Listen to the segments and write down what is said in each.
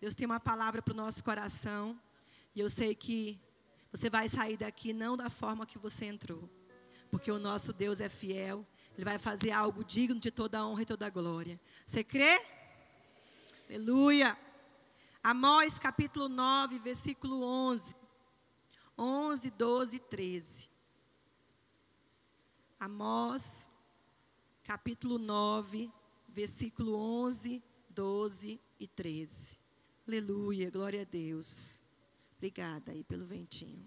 Deus tem uma palavra para o nosso coração. E eu sei que você vai sair daqui não da forma que você entrou. Porque o nosso Deus é fiel. Ele vai fazer algo digno de toda a honra e toda a glória. Você crê? Aleluia. Amós capítulo 9, versículo 11. 11, 12 e 13. Amós capítulo 9, versículo 11, 12 e 13. Aleluia, glória a Deus. Obrigada aí pelo ventinho.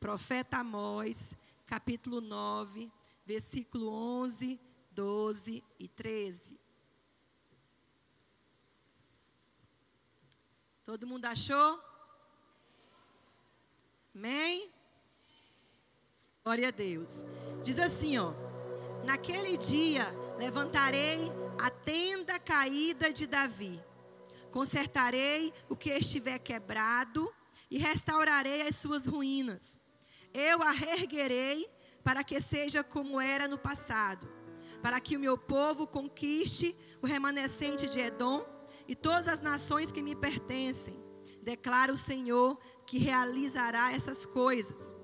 Profeta Amós, capítulo 9, versículo 11, 12 e 13. Todo mundo achou? Amém? Glória a Deus. Diz assim, ó: Naquele dia levantarei a tenda caída de Davi. Consertarei o que estiver quebrado e restaurarei as suas ruínas. Eu a reerguerei para que seja como era no passado, para que o meu povo conquiste o remanescente de Edom e todas as nações que me pertencem. Declara o Senhor que realizará essas coisas.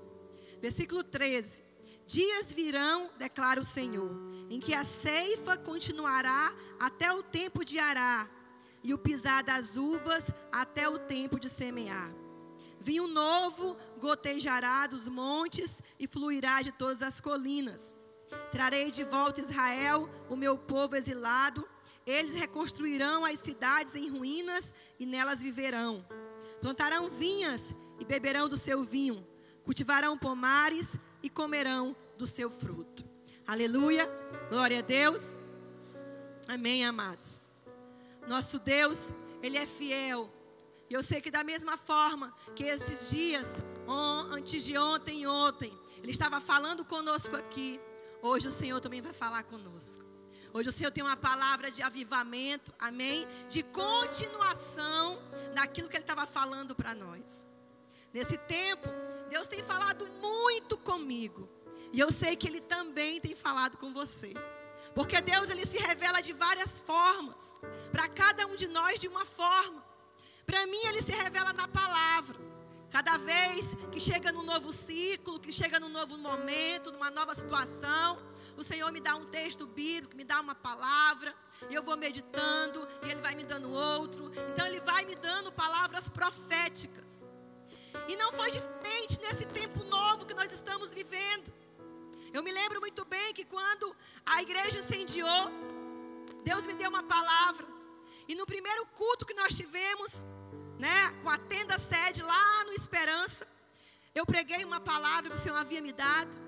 Versículo 13. Dias virão, declara o Senhor, em que a ceifa continuará até o tempo de arar, e o pisar das uvas até o tempo de semear. Vinho novo gotejará dos montes e fluirá de todas as colinas. Trarei de volta Israel, o meu povo exilado. Eles reconstruirão as cidades em ruínas e nelas viverão. Plantarão vinhas e beberão do seu vinho cultivarão pomares e comerão do seu fruto. Aleluia, glória a Deus. Amém, amados. Nosso Deus, Ele é fiel. E eu sei que da mesma forma que esses dias, antes de ontem e ontem, Ele estava falando conosco aqui. Hoje o Senhor também vai falar conosco. Hoje o Senhor tem uma palavra de avivamento, amém? De continuação daquilo que Ele estava falando para nós. Nesse tempo, Deus tem falado muito comigo. E eu sei que Ele também tem falado com você. Porque Deus ele se revela de várias formas. Para cada um de nós de uma forma. Para mim ele se revela na palavra. Cada vez que chega num novo ciclo, que chega num novo momento, numa nova situação, o Senhor me dá um texto bíblico, me dá uma palavra, e eu vou meditando, e Ele vai me dando outro. Então Ele vai me dando palavras proféticas. E não foi diferente nesse tempo novo que nós estamos vivendo. A igreja incendiou, Deus me deu uma palavra. E no primeiro culto que nós tivemos, né, com a tenda sede lá no Esperança, eu preguei uma palavra que o Senhor havia me dado.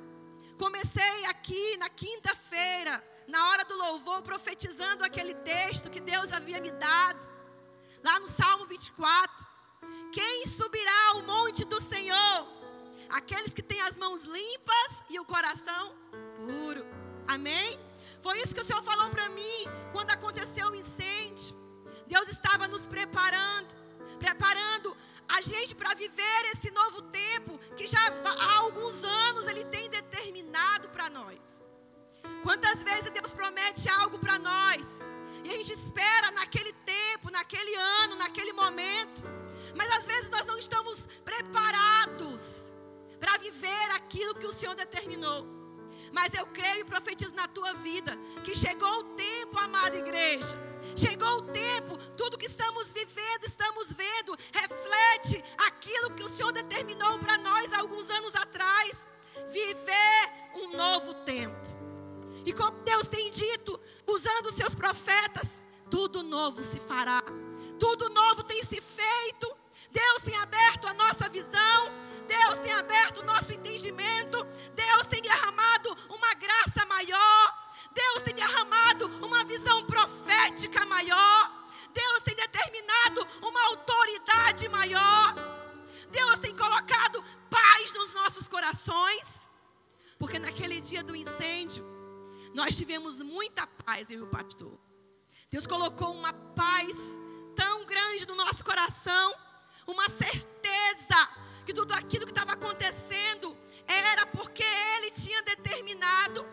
Comecei aqui na quinta-feira, na hora do louvor, profetizando aquele texto que Deus havia me dado, lá no Salmo 24. Quem subirá ao monte do Senhor? Aqueles que têm as mãos limpas e o coração puro. Amém? Foi isso que o Senhor falou para mim quando aconteceu o incêndio. Deus estava nos preparando, preparando a gente para viver esse novo tempo que já há alguns anos Ele tem determinado para nós. Quantas vezes Deus promete algo para nós e a gente espera naquele tempo, naquele ano, naquele momento. Mas às vezes nós não estamos preparados para viver aquilo que o Senhor determinou. Mas eu creio e profetizo na tua vida que chegou o tempo, amada igreja. Chegou o tempo, tudo que estamos vivendo, estamos vendo, reflete aquilo que o Senhor determinou para nós alguns anos atrás. Viver um novo tempo. E como Deus tem dito, usando os seus profetas, tudo novo se fará. Tudo novo tem se feito. Deus tem aberto a nossa visão. Deus tem aberto o nosso entendimento. Deus tem derramado uma graça maior. Deus tem derramado uma visão profética maior. Deus tem determinado uma autoridade maior. Deus tem colocado paz nos nossos corações. Porque naquele dia do incêndio, nós tivemos muita paz, eu e o pastor. Deus colocou uma paz tão grande no nosso coração, uma certeza que tudo aquilo que estava acontecendo era porque Ele tinha determinado,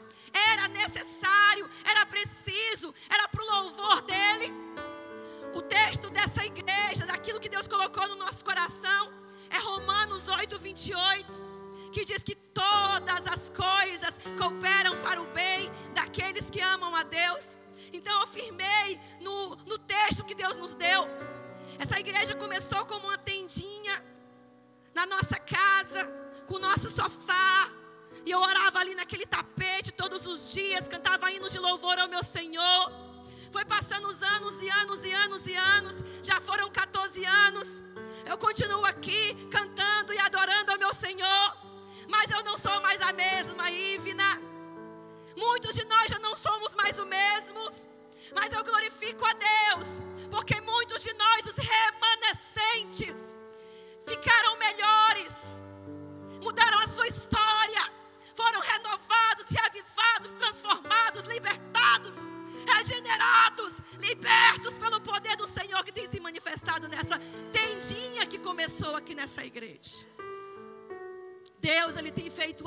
era necessário, era preciso, era para o louvor dEle. texto dessa igreja, daquilo que Deus colocou no nosso coração, é Romanos 8, 28 que diz que todas as coisas cooperam para o bem daqueles que amam a Deus. Então eu firmei no, no texto que Deus nos deu. Essa igreja começou como uma tendinha na nossa casa, com o nosso sofá. E eu orava ali naquele tapete todos os dias, cantava hinos de louvor ao meu Senhor. Foi passando os anos e anos e anos e anos, já foram 14 anos. Eu continuo aqui cantando e adorando ao meu Senhor mas eu não sou mais a mesma, Ivna. Muitos de nós já não somos mais os mesmos. Mas eu glorifico a Deus, porque muitos de nós, os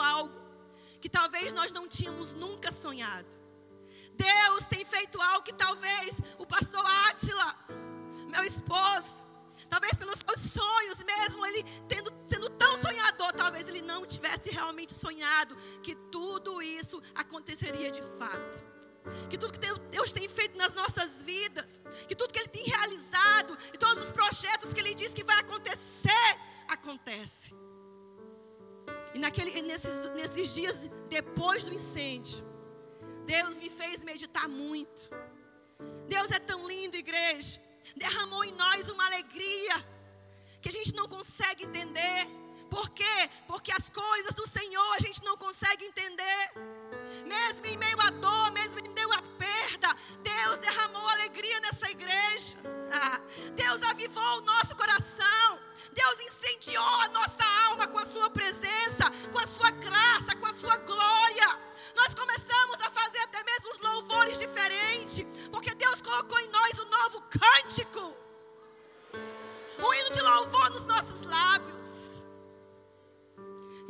algo que talvez nós não tínhamos nunca sonhado. Deus tem feito algo que talvez o pastor Átila, meu esposo, talvez pelos seus sonhos mesmo, ele tendo, sendo tão sonhador, talvez ele não tivesse realmente sonhado que tudo isso aconteceria de fato. Que tudo que Deus tem feito nas nossas vidas, que tudo que Ele tem realizado, e todos os projetos que Ele diz que vai acontecer, acontece. E naquele, nesses, nesses dias depois do incêndio, Deus me fez meditar muito. Deus é tão lindo, igreja. Derramou em nós uma alegria que a gente não consegue entender. Por quê? Porque as coisas do Senhor a gente não consegue entender. Mesmo em meio à dor, mesmo em meio à perda, Deus derramou alegria nessa igreja. Deus avivou o nosso coração. Deus incendiou a nossa alma com a sua presença, com a sua graça, com a sua glória. Nós começamos a fazer até mesmo os louvores diferentes, porque Deus colocou em nós um novo cântico. Um hino de louvor nos nossos lábios.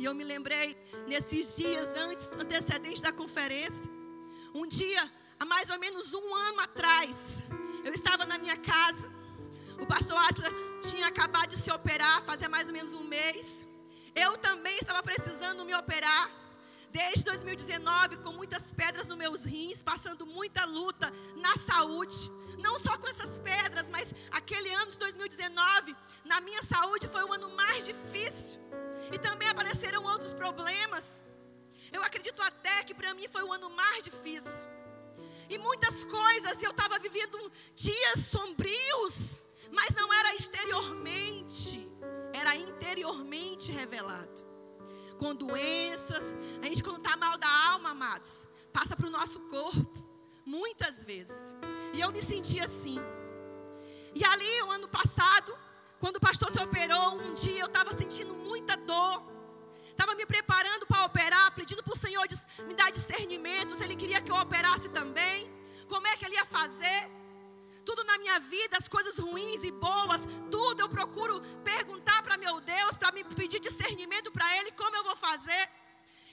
E eu me lembrei nesses dias antes, antecedentes da conferência. Um dia, há mais ou menos um ano atrás, eu estava na minha casa o pastor Atlas tinha acabado de se operar, fazia mais ou menos um mês. Eu também estava precisando me operar. Desde 2019, com muitas pedras nos meus rins, passando muita luta na saúde. Não só com essas pedras, mas aquele ano de 2019, na minha saúde, foi o ano mais difícil. E também apareceram outros problemas. Eu acredito até que para mim foi o ano mais difícil. E muitas coisas, eu estava vivendo dias sombrios mas não era exteriormente, era interiormente revelado. Com doenças, a gente quando está mal da alma, amados, passa para o nosso corpo, muitas vezes. E eu me senti assim. E ali, o ano passado, quando o pastor se operou, um dia eu estava sentindo muita dor. Estava me preparando para operar, pedindo para o Senhor me dar discernimento, se Ele queria que eu operasse também. Como é que Ele ia fazer? tudo na minha vida, as coisas ruins e boas, tudo eu procuro perguntar para meu Deus, para me pedir discernimento para Ele, como eu vou fazer.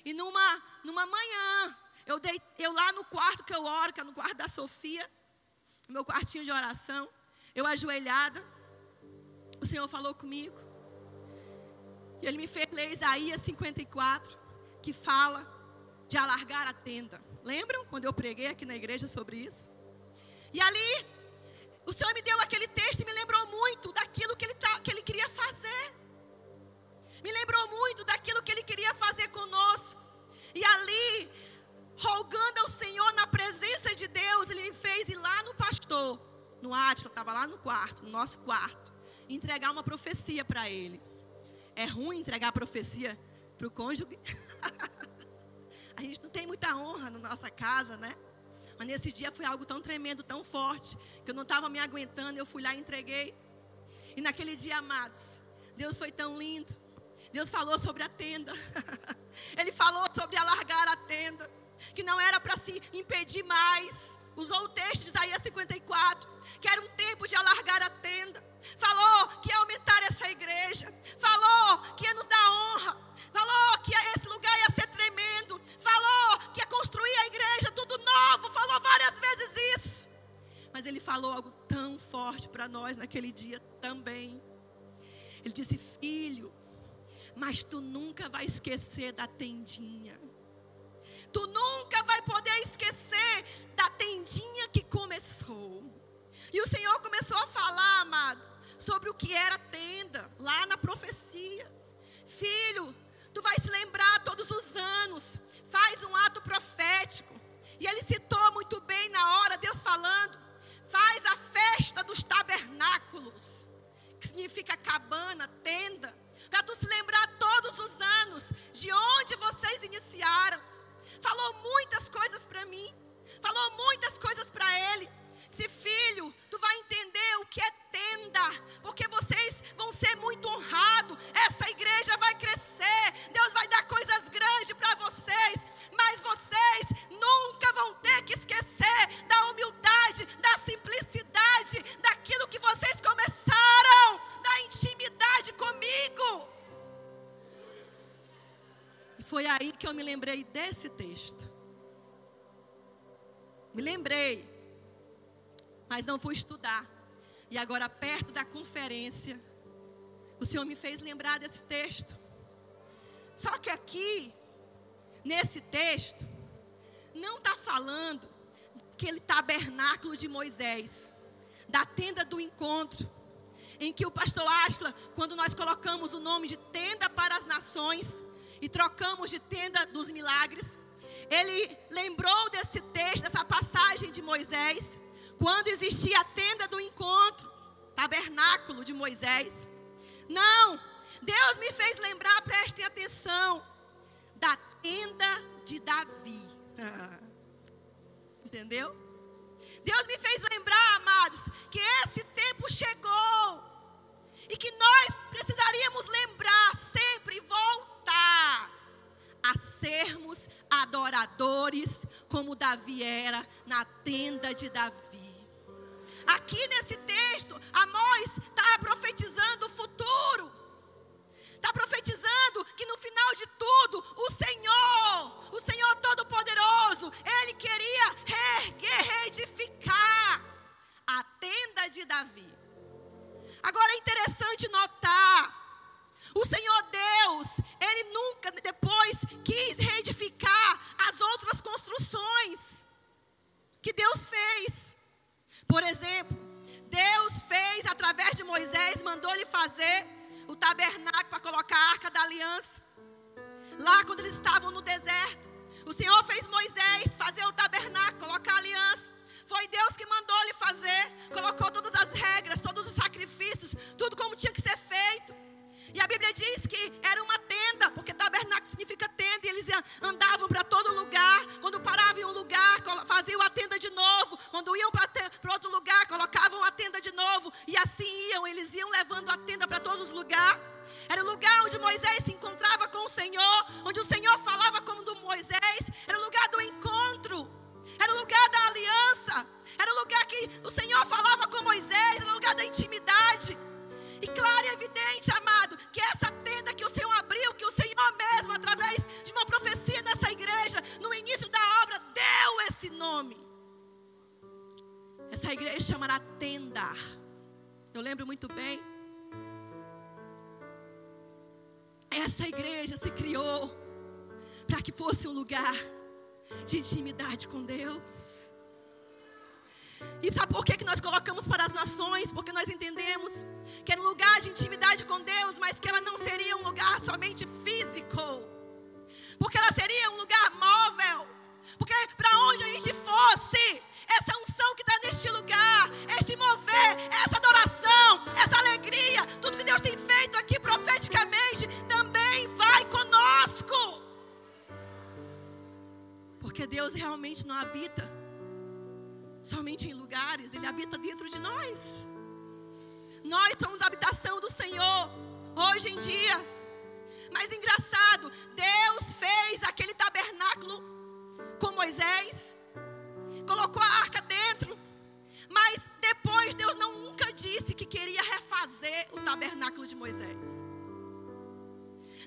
E numa, numa manhã, eu, dei, eu lá no quarto que eu oro, que é no quarto da Sofia, meu quartinho de oração, eu ajoelhada, o Senhor falou comigo. E Ele me fez ler Isaías 54, que fala de alargar a tenda. Lembram quando eu preguei aqui na igreja sobre isso? E ali o Senhor me deu aquele texto e me lembrou muito daquilo que ele, que ele queria fazer. Me lembrou muito daquilo que ele queria fazer conosco. E ali, rogando ao Senhor na presença de Deus, ele me fez ir lá no pastor, no Átila, estava lá no quarto, no nosso quarto, entregar uma profecia para ele. É ruim entregar profecia para o cônjuge? A gente não tem muita honra na nossa casa, né? Mas nesse dia foi algo tão tremendo, tão forte, que eu não estava me aguentando. Eu fui lá e entreguei. E naquele dia, amados, Deus foi tão lindo. Deus falou sobre a tenda. Ele falou sobre alargar a tenda. Que não era para se impedir mais. Usou o texto de Isaías 54. Que era um tempo de alargar a tenda. Falou que ia aumentar essa igreja. Falou que ia nos dar honra. Falou que esse lugar ia ser tremendo. Falou que ia construir a igreja tudo novo. Falou várias vezes isso. Mas ele falou algo tão forte forte para nós naquele dia também. Ele disse: Filho, mas tu nunca vai esquecer da tendinha. Tu nunca vai poder esquecer da tendinha que começou. E o Senhor começou a falar, amado, sobre o que era tenda, lá na profecia. Filho, tu vai se lembrar todos os anos, faz um ato profético. E ele citou muito bem na hora, Deus falando, faz a festa dos tabernáculos, que significa cabana, tenda, para tu se lembrar todos os anos de onde vocês iniciaram. Falou muitas coisas para mim, falou muitas coisas para ele. Se filho, tu vai entender o que é tenda, porque vocês vão ser muito honrados. Essa igreja vai crescer. Deus vai dar coisas grandes para vocês, mas vocês nunca vão ter que esquecer da humildade, da simplicidade, daquilo que vocês começaram, da intimidade comigo. E foi aí que eu me lembrei desse texto. Me lembrei mas não fui estudar. E agora, perto da conferência, o Senhor me fez lembrar desse texto. Só que aqui, nesse texto, não está falando aquele tabernáculo de Moisés, da tenda do encontro, em que o pastor Asla, quando nós colocamos o nome de tenda para as nações e trocamos de tenda dos milagres, ele lembrou desse texto, dessa passagem de Moisés, quando existia a tenda do encontro, tabernáculo de Moisés. Não, Deus me fez lembrar, prestem atenção, da tenda de Davi. Entendeu? Deus me fez lembrar, amados, que esse tempo chegou e que nós precisaríamos lembrar sempre voltar a sermos adoradores como Davi era na tenda de Davi. Aqui nesse texto, Amós está profetizando o futuro. Está profetizando que no final de tudo, o Senhor, o Senhor Todo-Poderoso, Ele queria reedificar a tenda de Davi. Agora é interessante notar, o Senhor Deus, Ele nunca depois quis reedificar as outras construções que Deus fez. Por exemplo, Deus fez através de Moisés, mandou-lhe fazer o tabernáculo para colocar a arca da aliança. Lá quando eles estavam no deserto, o Senhor fez Moisés fazer o tabernáculo, colocar a aliança. Foi Deus que mandou lhe fazer, colocou todas as regras, todos os sacrifícios, tudo como tinha que ser feito. E a Bíblia diz que era uma tenda, porque tabernáculo significa tenda, e eles andavam para todo lugar. Quando paravam em um lugar, faziam a tenda de novo. Quando iam para outro lugar, colocavam a tenda de novo. E assim iam, eles iam levando a tenda para todos os lugares. Era o lugar onde Moisés se encontrava com o Senhor, onde o Senhor falava como do Moisés. Era o lugar do encontro. Era o lugar da aliança. Era o lugar que o Senhor falava com Moisés. Era o lugar da intimidade. E claro e evidente, amado, que essa tenda que o Senhor abriu, que o Senhor mesmo, através de uma profecia dessa igreja, no início da obra, deu esse nome. Essa igreja chamará tenda. Eu lembro muito bem. Essa igreja se criou para que fosse um lugar de intimidade com Deus. E sabe por que, que nós colocamos para as nações? Porque nós entendemos que era um lugar de intimidade com Deus, mas que ela não seria um lugar somente físico. Porque ela seria um lugar móvel. Porque para onde a gente fosse, essa unção que está neste lugar, este mover, essa adoração, essa alegria, tudo que Deus tem feito aqui profeticamente, também vai conosco. Porque Deus realmente não habita somente em lugares, Ele habita dentro de nós. Nós somos a habitação do Senhor, hoje em dia. Mas engraçado, Deus fez aquele tabernáculo com Moisés, colocou a arca dentro, mas depois Deus não nunca disse que queria refazer o tabernáculo de Moisés.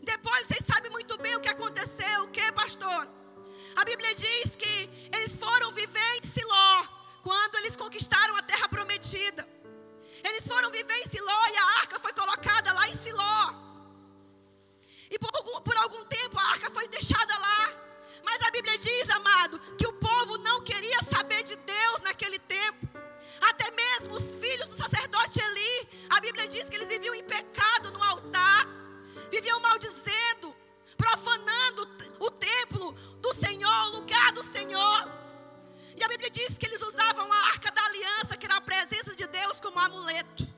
Depois vocês sabem muito bem o que aconteceu, o que, pastor? A Bíblia diz que eles foram viver em Siló quando eles conquistaram a terra prometida. foram viver em Siló e a arca foi colocada lá em Siló. E por, por algum tempo a arca foi deixada lá. Mas a Bíblia diz, amado, que o povo não queria saber de Deus naquele tempo. Até mesmo os filhos do sacerdote Eli, a Bíblia diz que eles viviam em pecado no altar, viviam maldizendo, profanando o templo do Senhor, o lugar do Senhor. E a Bíblia diz que eles usavam a arca da aliança, que era a presença de Deus, como amuleto.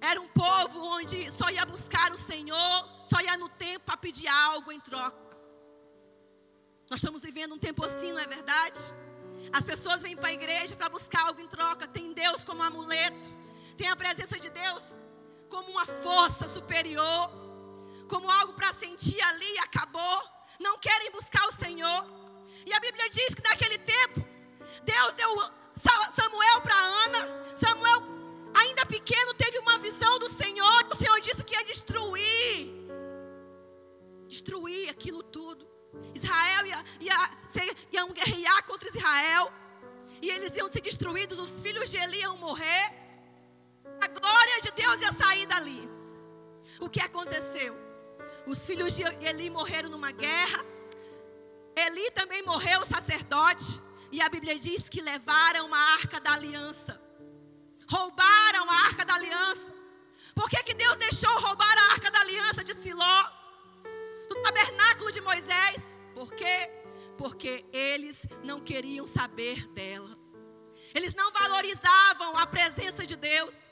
Era um povo onde só ia buscar o Senhor, só ia no templo para pedir algo em troca. Nós estamos vivendo um tempo assim, não é verdade? As pessoas vêm para a igreja para buscar algo em troca. Tem Deus como amuleto, tem a presença de Deus como uma força superior, como algo para sentir ali e acabou. Não querem buscar o Senhor. E a Bíblia diz que naquele tempo, Deus deu Samuel para Ana. Samuel, ainda pequeno, teve uma visão do Senhor. O Senhor disse que ia destruir destruir aquilo tudo. Israel ia, ia iam guerrear contra Israel. E eles iam ser destruídos, os filhos de Eli iam morrer. A glória de Deus ia sair dali. O que aconteceu? Os filhos de Eli morreram numa guerra. Eli também morreu, o sacerdote. E a Bíblia diz que levaram a arca da aliança. Roubaram a arca da aliança. Por que, que Deus deixou roubar a arca da aliança de Siló? Do tabernáculo de Moisés? Por quê? Porque eles não queriam saber dela. Eles não valorizavam a presença de Deus.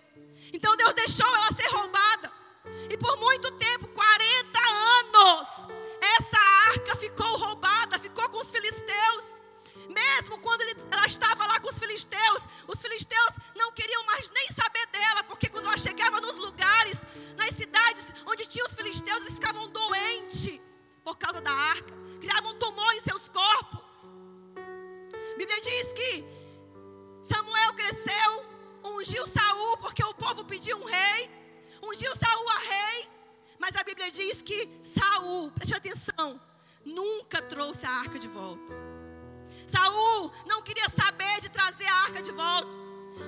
Então Deus deixou ela ser roubada. E por muito tempo, 40 anos, essa arca ficou roubada, ficou com os filisteus. Mesmo quando ela estava lá com os filisteus, os filisteus não queriam mais nem saber dela, porque quando ela chegava nos lugares, nas cidades onde tinha os filisteus, eles ficavam doentes por causa da arca, criavam tumor em seus corpos. A Bíblia diz que Samuel cresceu, ungiu Saul, porque o povo pediu um rei ungiu Saul a rei, mas a Bíblia diz que Saul, preste atenção, nunca trouxe a arca de volta. Saul não queria saber de trazer a arca de volta.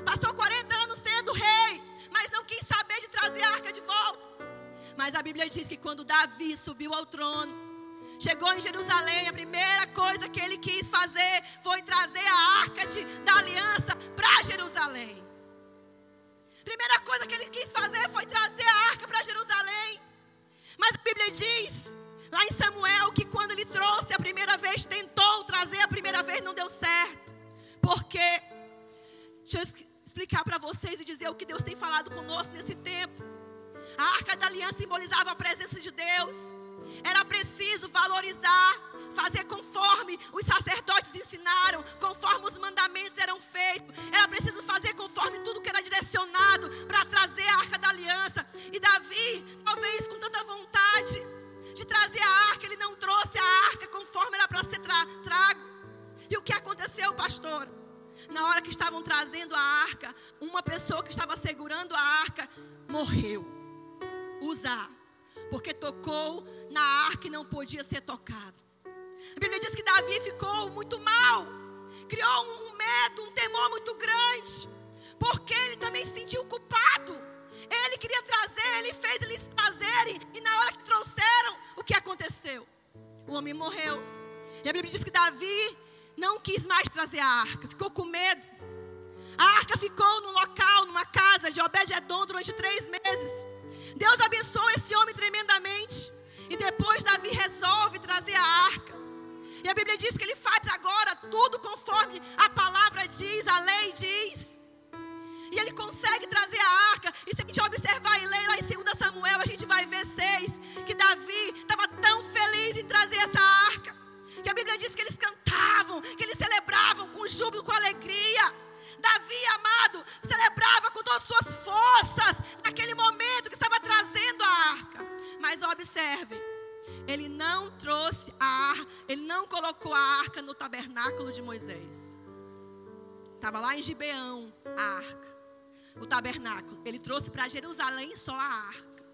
Passou 40 anos sendo rei, mas não quis saber de trazer a arca de volta. Mas a Bíblia diz que quando Davi subiu ao trono, chegou em Jerusalém, a primeira coisa que ele quis fazer foi trazer a arca de, da aliança para Jerusalém. Primeira coisa que ele quis fazer foi trazer a arca para Jerusalém. Mas a Bíblia diz, lá em Samuel, que quando ele trouxe a primeira vez, tentou trazer a primeira vez, não deu certo. Porque, deixa eu explicar para vocês e dizer o que Deus tem falado conosco nesse tempo. A arca da aliança simbolizava a presença de Deus. Era preciso valorizar, fazer conforme os sacerdotes ensinaram, conforme os mandamentos eram feitos. Era preciso fazer conforme tudo que era direcionado para trazer a arca da aliança. E Davi, talvez com tanta vontade de trazer a arca, ele não trouxe a arca conforme era para ser tra trago. E o que aconteceu, pastor? Na hora que estavam trazendo a arca, uma pessoa que estava segurando a arca morreu. Usar porque tocou na arca e não podia ser tocado. A Bíblia diz que Davi ficou muito mal, criou um medo, um temor muito grande, porque ele também se sentiu culpado. Ele queria trazer, ele fez eles trazerem, e na hora que trouxeram, o que aconteceu? O homem morreu. E a Bíblia diz que Davi não quis mais trazer a arca, ficou com medo. A arca ficou no local, numa casa de Obed-Edom durante três meses. Deus abençoa esse homem tremendamente. E depois Davi resolve trazer a arca. E a Bíblia diz que ele faz agora tudo conforme a palavra diz, a lei diz. E ele consegue trazer a arca. E se a gente observar e ler lá em 2 Samuel, a gente vai ver seis que Davi estava tão feliz em trazer essa arca. Que a Bíblia diz que eles cantavam, que eles celebravam com júbilo, com alegria. Davi, amado, celebrava com todas as suas forças naquele momento que estava trazendo a arca. Mas observe, ele não trouxe a arca, ele não colocou a arca no tabernáculo de Moisés. Estava lá em Gibeão a arca, o tabernáculo. Ele trouxe para Jerusalém só a arca.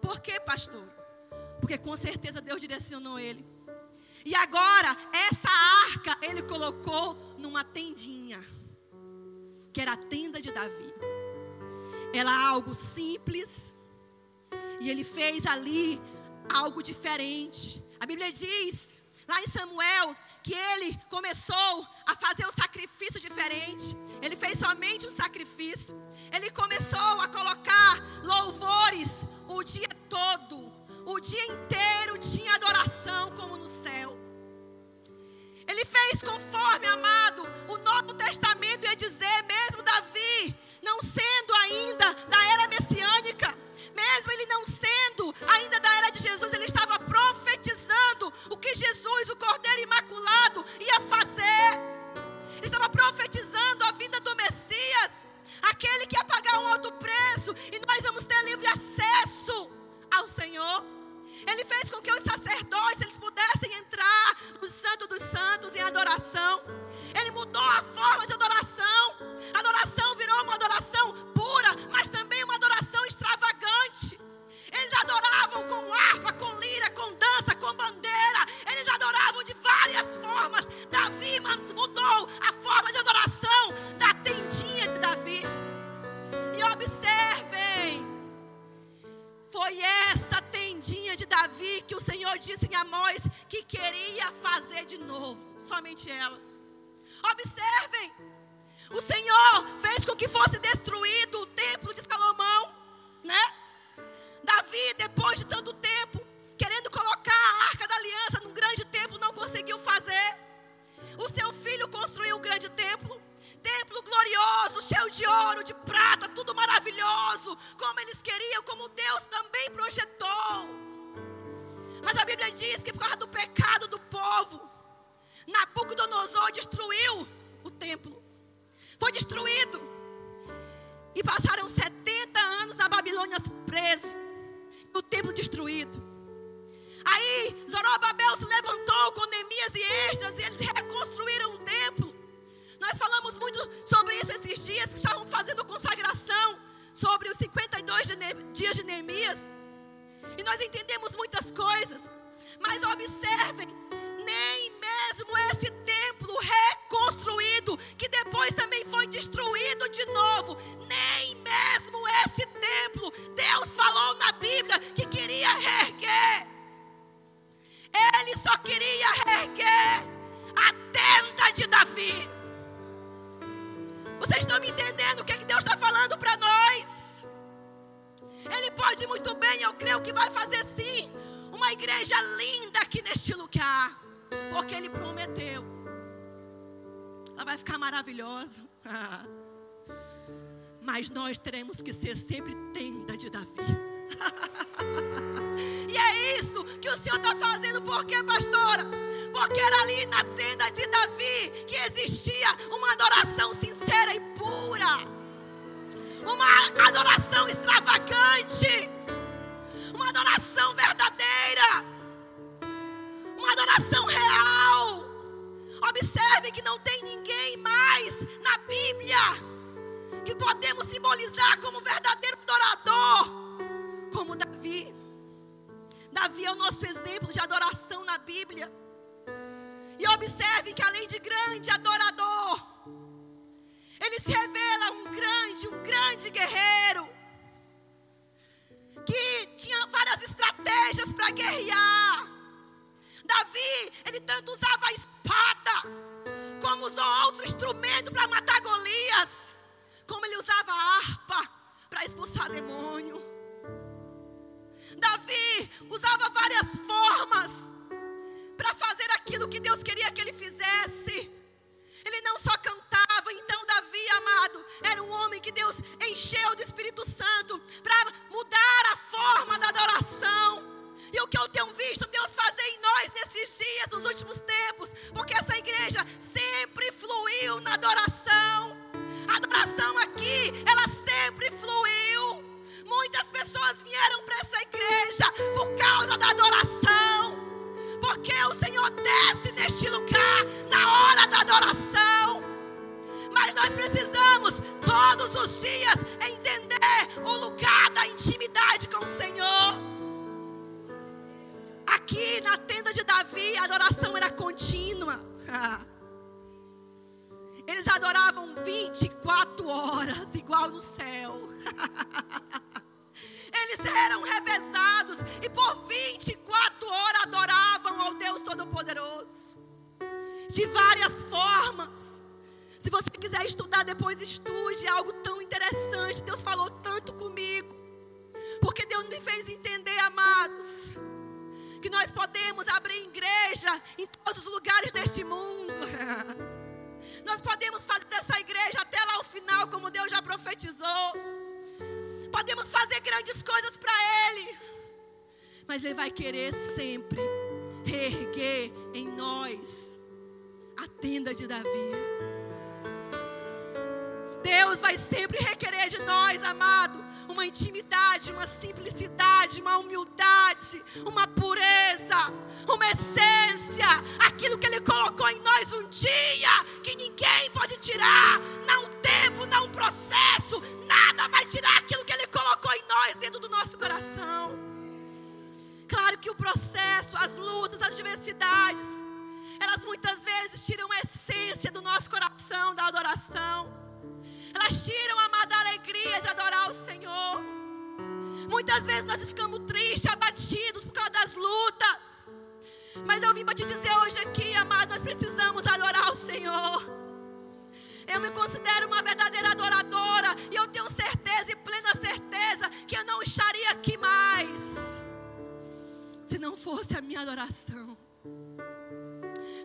Por quê, pastor? Porque com certeza Deus direcionou ele. E agora, essa arca ele colocou numa tendinha que era a tenda de Davi. Era algo simples, e ele fez ali algo diferente. A Bíblia diz, lá em Samuel, que ele começou a fazer um sacrifício diferente. Ele fez somente um sacrifício. Ele começou a colocar louvores o dia todo. O dia inteiro fez conforme, amado, o Novo Testamento ia dizer, mesmo Davi, não sendo ainda da era messiânica, mesmo ele não sendo ainda da era de Jesus, ele estava profetizando o que Jesus, o Cordeiro Imaculado, ia fazer. Estava profetizando a vinda do Messias, aquele que ia pagar um alto preço, e nós vamos ter livre acesso ao Senhor. Ele fez com que os sacerdotes eles pudessem entrar no Santo dos Santos em adoração. Ele mudou a forma de adoração. A adoração virou uma adoração pura, mas também uma adoração extravagante. Eles adoravam com harpa, com lira, com dança, com bandeira. Eles adoravam de várias formas. Davi mudou a forma de adoração da tendinha de Davi. E observem, foi essa tendinha de Davi que o Senhor disse em Amós que queria fazer de novo. Somente ela. Observem. O Senhor fez com que fosse destruído o templo de Salomão, né? Davi, depois de tanto tempo, querendo colocar a arca da aliança num grande templo, não conseguiu fazer. O seu filho construiu um grande templo templo glorioso, cheio de ouro, de prata, tudo maravilhoso, como eles queriam, como Deus também projetou. Mas a Bíblia diz que por causa do pecado do povo, Nabucodonosor destruiu o templo. Foi destruído. E passaram 70 anos na Babilônia preso, o templo destruído. Aí Zorobabel se levantou com Neemias e Esdras e eles reconstruíram o templo. Nós falamos muito sobre isso esses dias, que estavam fazendo consagração sobre os 52 dias de Neemias. E nós entendemos muitas coisas. Mas observem, nem mesmo esse templo reconstruído, que depois também foi destruído de novo, nem mesmo esse templo, Deus falou na Bíblia que queria reerguer. Ele só queria reerguer a tenda de Davi. Vocês estão me entendendo o que, é que Deus está falando para nós? Ele pode muito bem, eu creio que vai fazer sim, uma igreja linda aqui neste lugar, porque Ele prometeu. Ela vai ficar maravilhosa. Mas nós teremos que ser sempre tenda de Davi. e é isso que o Senhor está fazendo, por quê, pastora? Porque era ali na tenda de Davi que existia uma adoração sincera e pura, uma adoração extravagante, uma adoração verdadeira, uma adoração real. Observe que não tem ninguém mais na Bíblia que podemos simbolizar como verdadeiro adorador como Davi. Davi é o nosso exemplo de adoração na Bíblia. E observe que além de grande adorador, ele se revela um grande, um grande guerreiro. Que tinha várias estratégias para guerrear. Davi, ele tanto usava a espada, como usou outro instrumento para matar Golias, como ele usava a harpa para expulsar demônio. Davi usava várias formas para fazer aquilo que Deus queria que ele fizesse. Ele não só cantava, então Davi, amado, era um homem que Deus encheu do Espírito Santo para mudar a forma da adoração. E o que eu tenho visto Deus fazer em nós nesses dias, nos últimos tempos, porque essa igreja sempre fluiu na adoração. A adoração aqui, ela sempre fluiu. Muitas pessoas vieram para essa igreja por causa da adoração. Porque o Senhor desce neste lugar na hora da adoração. Mas nós precisamos todos os dias entender o lugar da intimidade com o Senhor. Aqui na tenda de Davi, a adoração era contínua. Eles adoravam 24 horas, igual no céu. Eles eram revezados e por 24 horas adoravam ao Deus Todo-Poderoso. De várias formas. Se você quiser estudar depois, estude. Algo tão interessante. Deus falou tanto comigo. Porque Deus me fez entender, amados, que nós podemos abrir igreja em todos os lugares deste mundo. Nós podemos fazer dessa igreja até lá o final, como Deus já profetizou. Podemos fazer grandes coisas para Ele. Mas Ele vai querer sempre reerguer em nós a tenda de Davi. Deus vai sempre requerer de nós, amado, uma intimidade, uma simplicidade, uma humildade, uma pureza, uma essência, aquilo que Ele colocou em nós um dia, que ninguém pode tirar, não tempo, não processo, nada vai tirar que o processo, as lutas, as adversidades, elas muitas vezes tiram a essência do nosso coração, da adoração. Elas tiram, amada, a alegria de adorar o Senhor. Muitas vezes nós ficamos tristes, abatidos por causa das lutas. Mas eu vim para te dizer hoje aqui, amado, nós precisamos adorar o Senhor. Eu me considero uma verdadeira adoradora e eu tenho certeza e plena certeza que eu não estaria aqui mais se não fosse a minha adoração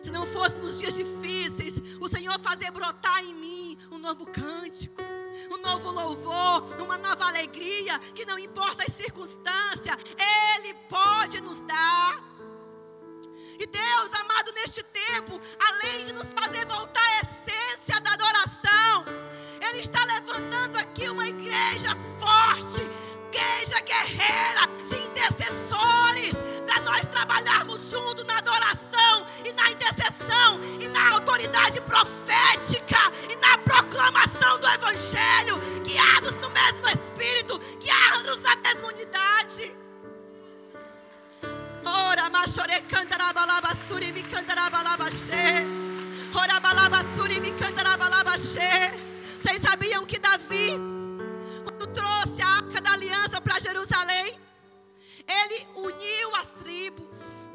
se não fosse nos dias difíceis, o Senhor fazer brotar em mim um novo cântico, um novo louvor, uma nova alegria, que não importa as circunstâncias, Ele pode nos dar. E Deus, amado, neste tempo, além de nos fazer voltar à essência da adoração, Ele está levantando aqui uma igreja forte, igreja guerreira de intercessores, para nós trabalharmos junto na adoração e na intercessão e na autoridade profética e na proclamação do Evangelho, guiados no mesmo Espírito, guiados na mesma unidade. Ora, machore cantarabalabasuri me cantarabalabachê. Ora, balabasuri me cantarabalabachê. Vocês sabiam que Davi quando trouxe a arca da aliança para Jerusalém, ele uniu as tribos,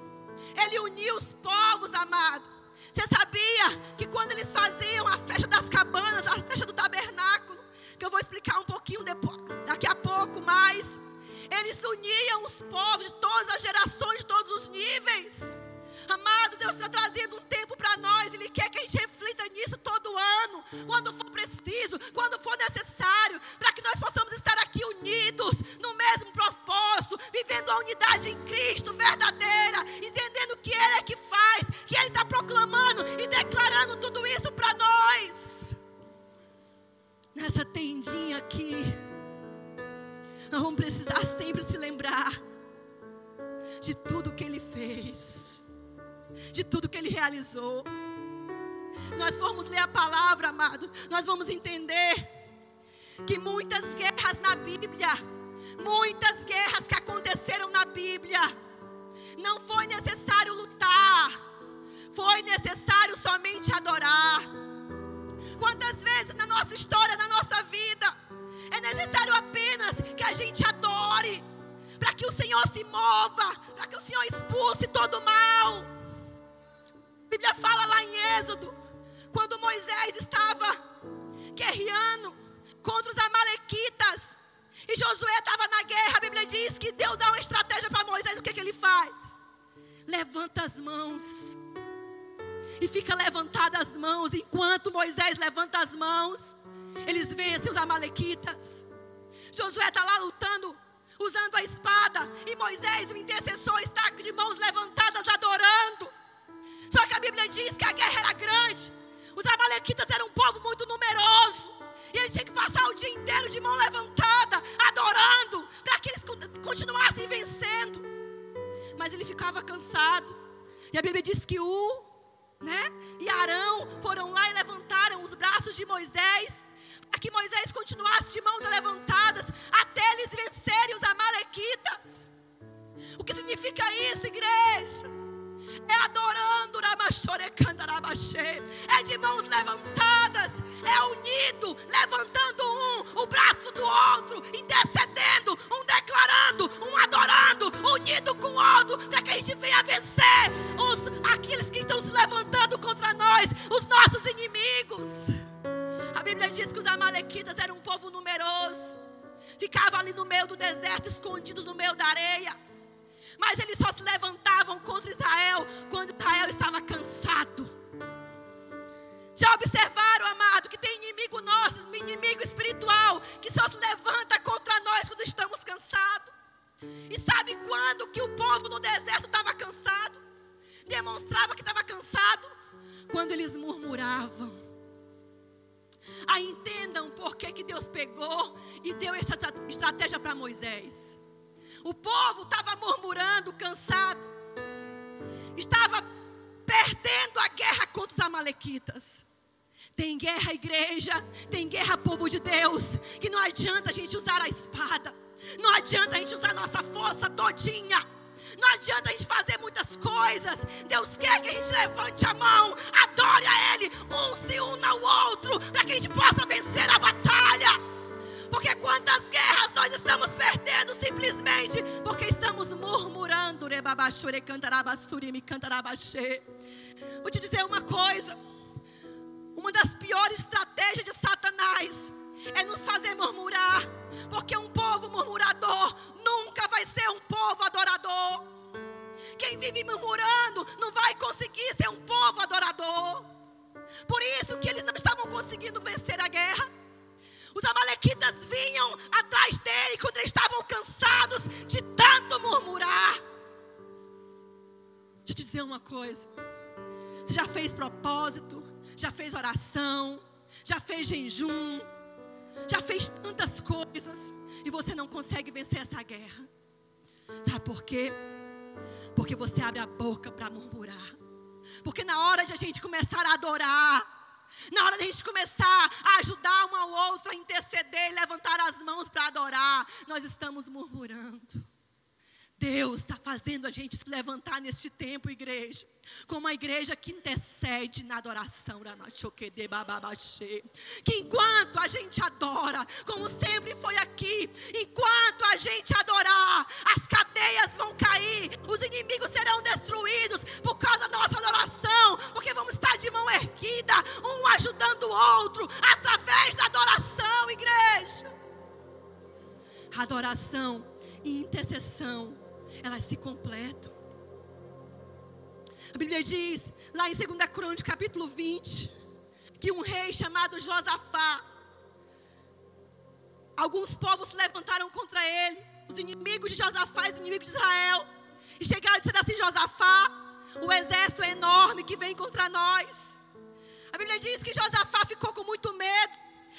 ele uniu os povos, amado. Você sabia que quando eles faziam a festa das cabanas, a festa do tabernáculo, que eu vou explicar um pouquinho depois, daqui a pouco mais, eles uniam os povos de todas as gerações, de todos os níveis. Amado, Deus está trazendo um tempo para nós. Ele quer que a gente reflita nisso todo ano, quando for preciso, quando for necessário, para que nós possamos estar aqui unidos no mesmo propósito, vivendo a unidade em Cristo verdadeira, entendendo que Ele é que faz, que Ele está proclamando e declarando tudo isso para nós. Nessa tendinha aqui, nós vamos precisar sempre se lembrar de tudo que Ele fez de tudo que ele realizou. Se nós formos ler a palavra, amado, nós vamos entender que muitas guerras na Bíblia, muitas guerras que aconteceram na Bíblia, não foi necessário lutar, foi necessário somente adorar. Quantas vezes na nossa história, na nossa vida, é necessário apenas que a gente adore, para que o Senhor se mova, para que o Senhor expulse todo o mal. A Bíblia fala lá em Êxodo, quando Moisés estava guerreando contra os amalequitas, e Josué estava na guerra, a Bíblia diz que Deus dá uma estratégia para Moisés, o que, que ele faz? Levanta as mãos. E fica levantadas as mãos, enquanto Moisés levanta as mãos, eles vencem os amalequitas. Josué está lá lutando, usando a espada, e Moisés, o intercessor, está de mãos levantadas, adorando. Só que a Bíblia diz que a guerra era grande. Os amalequitas eram um povo muito numeroso. E ele tinha que passar o dia inteiro de mão levantada, adorando, para que eles continuassem vencendo. Mas ele ficava cansado. E a Bíblia diz que U, né, e Arão foram lá e levantaram os braços de Moisés, para que Moisés continuasse de mãos levantadas até eles vencerem os amalequitas. O que significa isso, igreja? É adorando, é de mãos levantadas, é unido, levantando um, o braço do outro, intercedendo, um declarando, um adorando, unido com o outro, para que a gente venha vencer os, aqueles que estão se levantando contra nós, os nossos inimigos unir Amalequitas era um povo numeroso. Ficava ali no meio do deserto, escondidos no meio da areia. Mas eles só se levantavam contra Israel quando Israel estava cansado. Já observaram, amado, que tem inimigo nosso, inimigo espiritual, que só se levanta contra nós quando estamos cansados. E sabe quando que o povo no deserto estava cansado? Demonstrava que estava cansado quando eles murmuravam. Aí entendam por que, que Deus pegou e deu essa estratégia para Moisés. O povo estava murmurando, cansado. Estava perdendo a guerra contra os amalequitas. Tem guerra, igreja, tem guerra, povo de Deus, que não adianta a gente usar a espada, não adianta a gente usar a nossa força todinha. Não adianta a gente fazer muitas coisas. Deus quer que a gente levante a mão, adore a Ele, um se una ao outro, para que a gente possa vencer a batalha. Porque quantas guerras nós estamos perdendo simplesmente porque estamos murmurando. Vou te dizer uma coisa. Uma das piores estratégias de Satanás é nos fazer murmurar, porque um povo murmurador nunca vai ser um povo adorador. Quem vive murmurando não vai conseguir ser um povo adorador. Por isso que eles não estavam conseguindo vencer a guerra. Os amalequitas vinham atrás dele quando eles estavam cansados de tanto murmurar. Deixa eu te dizer uma coisa. Você já fez propósito, já fez oração, já fez jejum, já fez tantas coisas e você não consegue vencer essa guerra. Sabe por quê? Porque você abre a boca para murmurar. Porque na hora de a gente começar a adorar, na hora de a gente começar a ajudar um ao outro a interceder e levantar as mãos para adorar, nós estamos murmurando. Deus está fazendo a gente se levantar neste tempo, igreja, como uma igreja que intercede na adoração, que enquanto a gente adora, como sempre foi aqui, enquanto a gente adorar, as cadeias vão cair, os inimigos serão destruídos por causa da nossa adoração, porque vamos estar de mão erguida, um ajudando o outro, através da adoração, igreja. Adoração e intercessão elas se completam. A Bíblia diz, lá em 2 Crônica, capítulo 20, que um rei chamado Josafá, alguns povos se levantaram contra ele, os inimigos de Josafá, os inimigos de Israel, e chegaram dizer assim: Josafá, o exército é enorme que vem contra nós. A Bíblia diz que Josafá ficou com muito medo,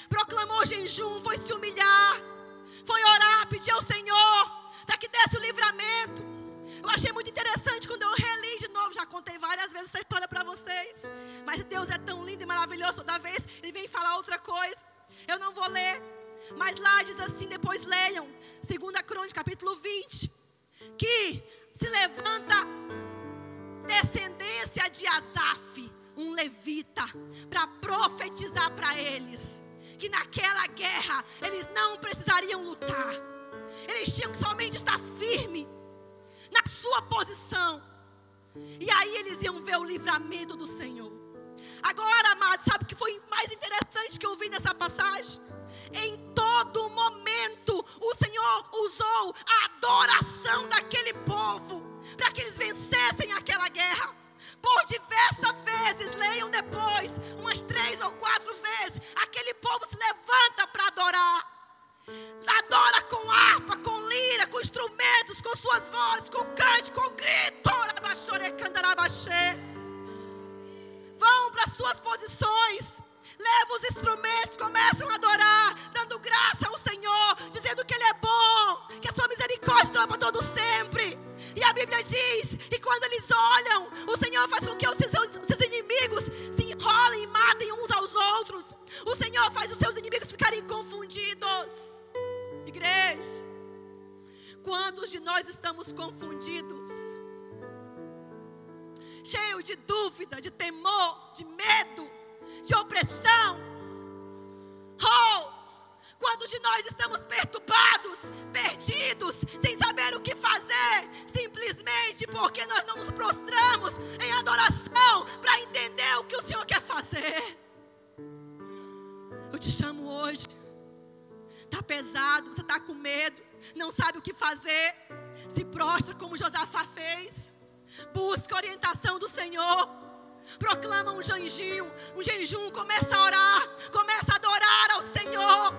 proclamou jejum, foi se humilhar, foi orar, pedir ao Senhor para que desse o livramento. Eu achei muito interessante quando eu reli de novo. Já contei várias vezes essa história para vocês. Mas Deus é tão lindo e maravilhoso. Toda vez Ele vem falar outra coisa. Eu não vou ler. Mas lá diz assim: depois leiam. 2 Crônica, capítulo 20. Que se levanta descendência de Asaf, um levita, para profetizar para eles. Que naquela guerra eles não precisariam lutar eles tinham que somente estar firme na sua posição. E aí eles iam ver o livramento do Senhor. Agora, amado, sabe o que foi mais interessante que eu vi nessa passagem? Em todo momento, o Senhor usou a adoração daquele povo para que eles vencessem aquela guerra. Por diversas vezes, leiam depois, umas três ou quatro vezes, aquele povo se levanta para adorar. Adora com harpa, com lira, com instrumentos, com suas vozes, com cante, com grito. Vão para suas posições. Levam os instrumentos, começam a adorar, dando graça ao Senhor, dizendo que Ele é bom, que a sua misericórdia dura para todo sempre. E a Bíblia diz: e quando eles olham, o Senhor faz com que os seus inimigos se enrolem e matem uns aos outros. O Senhor faz os seus inimigos ficarem confundidos. Quantos de nós estamos confundidos? Cheio de dúvida, de temor, de medo, de opressão. Oh, Quantos de nós estamos perturbados, perdidos, sem saber o que fazer, simplesmente porque nós não nos prostramos em adoração para entender o que o Senhor quer fazer? Eu te chamo hoje Está pesado, você está com medo, não sabe o que fazer. Se prostra como Josafá fez. Busca orientação do Senhor. Proclama um jejum, um jejum, começa a orar, começa a adorar ao Senhor.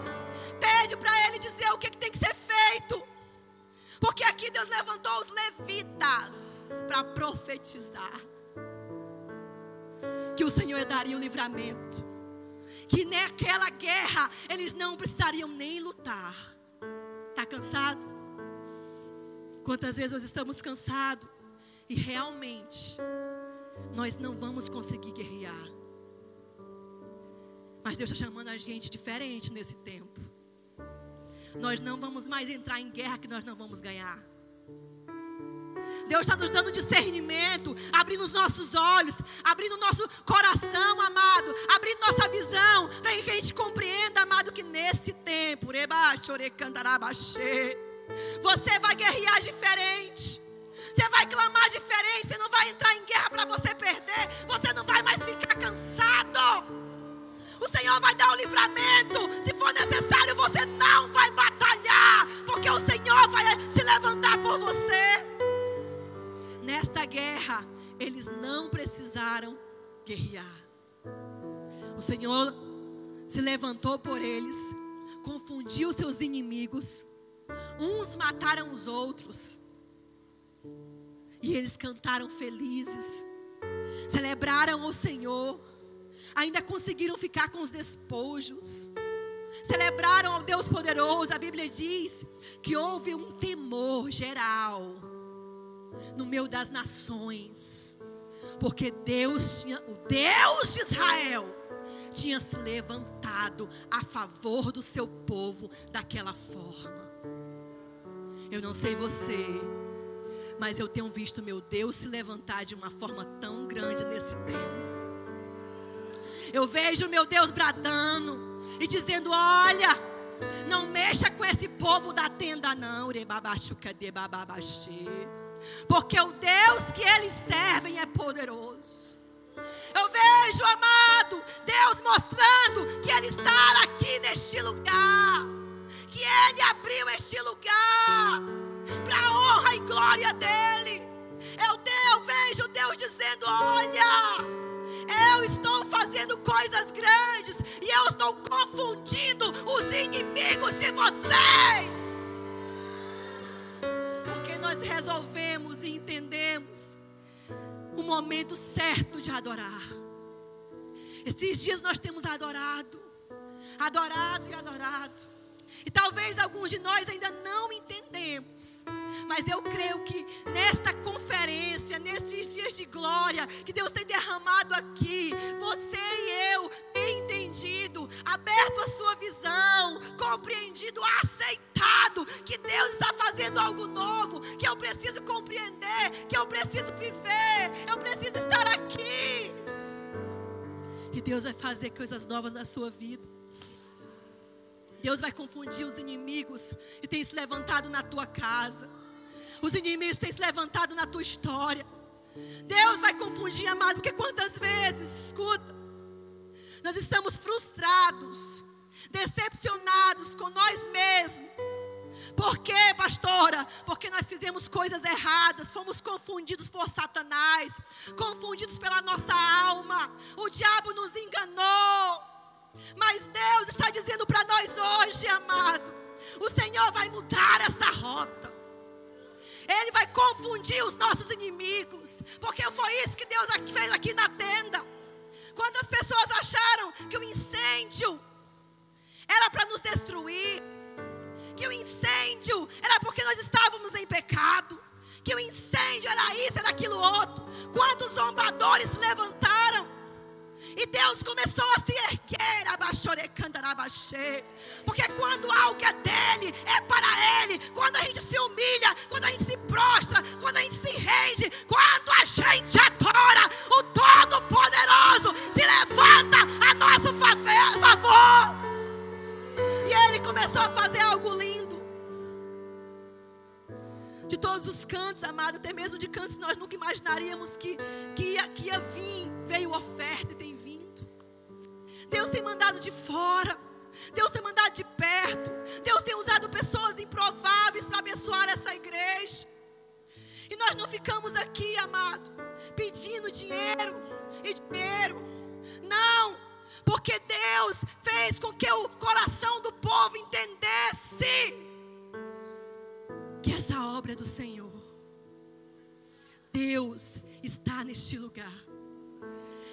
Pede para Ele dizer o que, que tem que ser feito. Porque aqui Deus levantou os levitas para profetizar que o Senhor daria o livramento. Que naquela guerra eles não precisariam nem lutar. Está cansado? Quantas vezes nós estamos cansados e realmente nós não vamos conseguir guerrear. Mas Deus está chamando a gente diferente nesse tempo. Nós não vamos mais entrar em guerra que nós não vamos ganhar. Deus está nos dando discernimento, abrindo os nossos olhos, abrindo o nosso coração, amado, abrindo nossa visão, para que a gente compreenda, amado, que nesse tempo, você vai guerrear diferente. Você vai clamar diferente, você não vai entrar em guerra para você perder, você não vai mais ficar cansado. O Senhor vai dar o livramento. Se for necessário, você não vai batalhar, porque o Senhor vai se levantar por você. Nesta guerra, eles não precisaram guerrear. O Senhor se levantou por eles, confundiu seus inimigos. Uns mataram os outros. E eles cantaram felizes, celebraram o Senhor, ainda conseguiram ficar com os despojos, celebraram ao Deus poderoso. A Bíblia diz que houve um temor geral no meio das nações, porque Deus tinha, o Deus de Israel tinha se levantado a favor do seu povo daquela forma. Eu não sei você, mas eu tenho visto meu Deus se levantar de uma forma tão grande nesse tempo. Eu vejo meu Deus bradando e dizendo: Olha, não mexa com esse povo da tenda, não. Porque o Deus que eles servem é poderoso. Eu vejo, amado, Deus mostrando que Ele está aqui neste lugar. Que Ele abriu este lugar para a honra e glória dEle. Eu, eu vejo Deus dizendo: Olha, eu estou fazendo coisas grandes e eu estou confundindo os inimigos de vocês. Porque nós resolvemos e entendemos o momento certo de adorar. Esses dias nós temos adorado, adorado e adorado. E talvez alguns de nós ainda não entendemos. Mas eu creio que nesta conferência, nesses dias de glória que Deus tem derramado aqui, você e eu tem entendido, aberto a sua visão, compreendido, aceitado que Deus está fazendo algo novo, que eu preciso compreender, que eu preciso viver, eu preciso estar aqui. E Deus vai fazer coisas novas na sua vida. Deus vai confundir os inimigos e tem se levantado na tua casa. Os inimigos têm se levantado na tua história. Deus vai confundir, amado, porque quantas vezes, escuta, nós estamos frustrados, decepcionados com nós mesmos. Por quê, pastora? Porque nós fizemos coisas erradas, fomos confundidos por Satanás, confundidos pela nossa alma. O diabo nos enganou. Mas Deus está dizendo para nós hoje, amado: o Senhor vai mudar essa rota. Ele vai confundir os nossos inimigos. Porque foi isso que Deus fez aqui na tenda. Quantas pessoas acharam que o incêndio era para nos destruir? Que o incêndio era porque nós estávamos em pecado? Que o incêndio era isso, era aquilo outro? Quantos zombadores se levantaram? E Deus começou a se erguer, porque quando algo é dele, é para ele. Quando a gente se humilha, quando a gente se prostra, quando a gente se rende, quando a gente adora, o Todo-Poderoso se levanta a nosso favor. E ele começou a fazer algo lindo de todos os cantos, amado, até mesmo de cantos que nós nunca imaginaríamos que, que, ia, que ia vir, veio oferta e tem vindo. Deus tem mandado de fora, Deus tem mandado de perto, Deus tem usado pessoas improváveis para abençoar essa igreja. E nós não ficamos aqui, amado, pedindo dinheiro e dinheiro. Não, porque Deus fez com que o coração do povo entendesse que essa obra é do Senhor. Deus está neste lugar.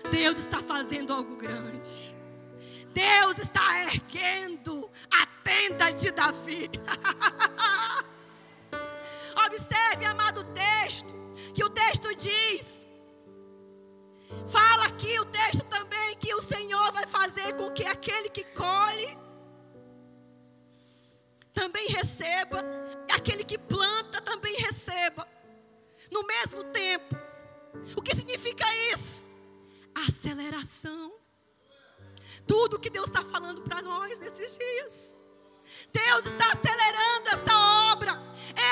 Deus está fazendo algo grande. Deus está erguendo a tenda de Davi. Observe, amado texto, que o texto diz. Fala aqui o texto também que o Senhor vai fazer com que aquele que colhe também receba, aquele que planta também receba, no mesmo tempo. O que significa isso? Aceleração. Tudo que Deus está falando para nós nesses dias. Deus está acelerando essa obra.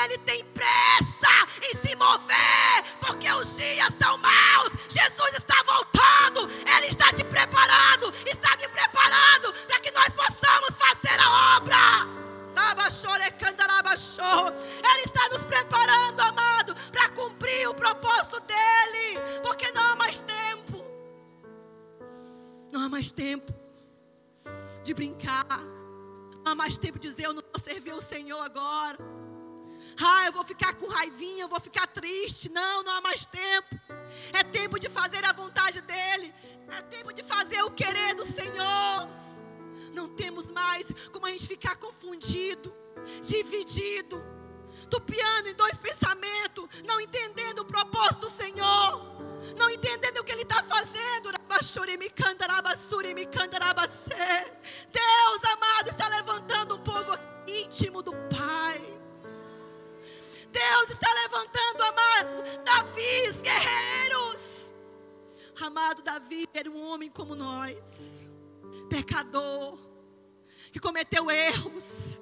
Ele tem pressa em se mover, porque os dias são maus. Jesus está voltando. Ele está te preparando, está me preparando para que nós possamos fazer a obra. Ele está nos preparando, amado, para cumprir o propósito dele, porque não há mais tempo. Não há mais tempo de brincar há mais tempo dizer: Eu não vou servir o Senhor agora. Ah, eu vou ficar com raivinha, eu vou ficar triste. Não, não há mais tempo. É tempo de fazer a vontade dEle. É tempo de fazer o querer do Senhor. Não temos mais como a gente ficar confundido, dividido, tupiando em dois pensamentos, não entendendo o propósito do Senhor, não entendendo o que Ele está fazendo. Deus amado está levantando um povo íntimo do Pai. Deus está levantando, amado, Davi, guerreiros. Amado Davi era um homem como nós, pecador, que cometeu erros.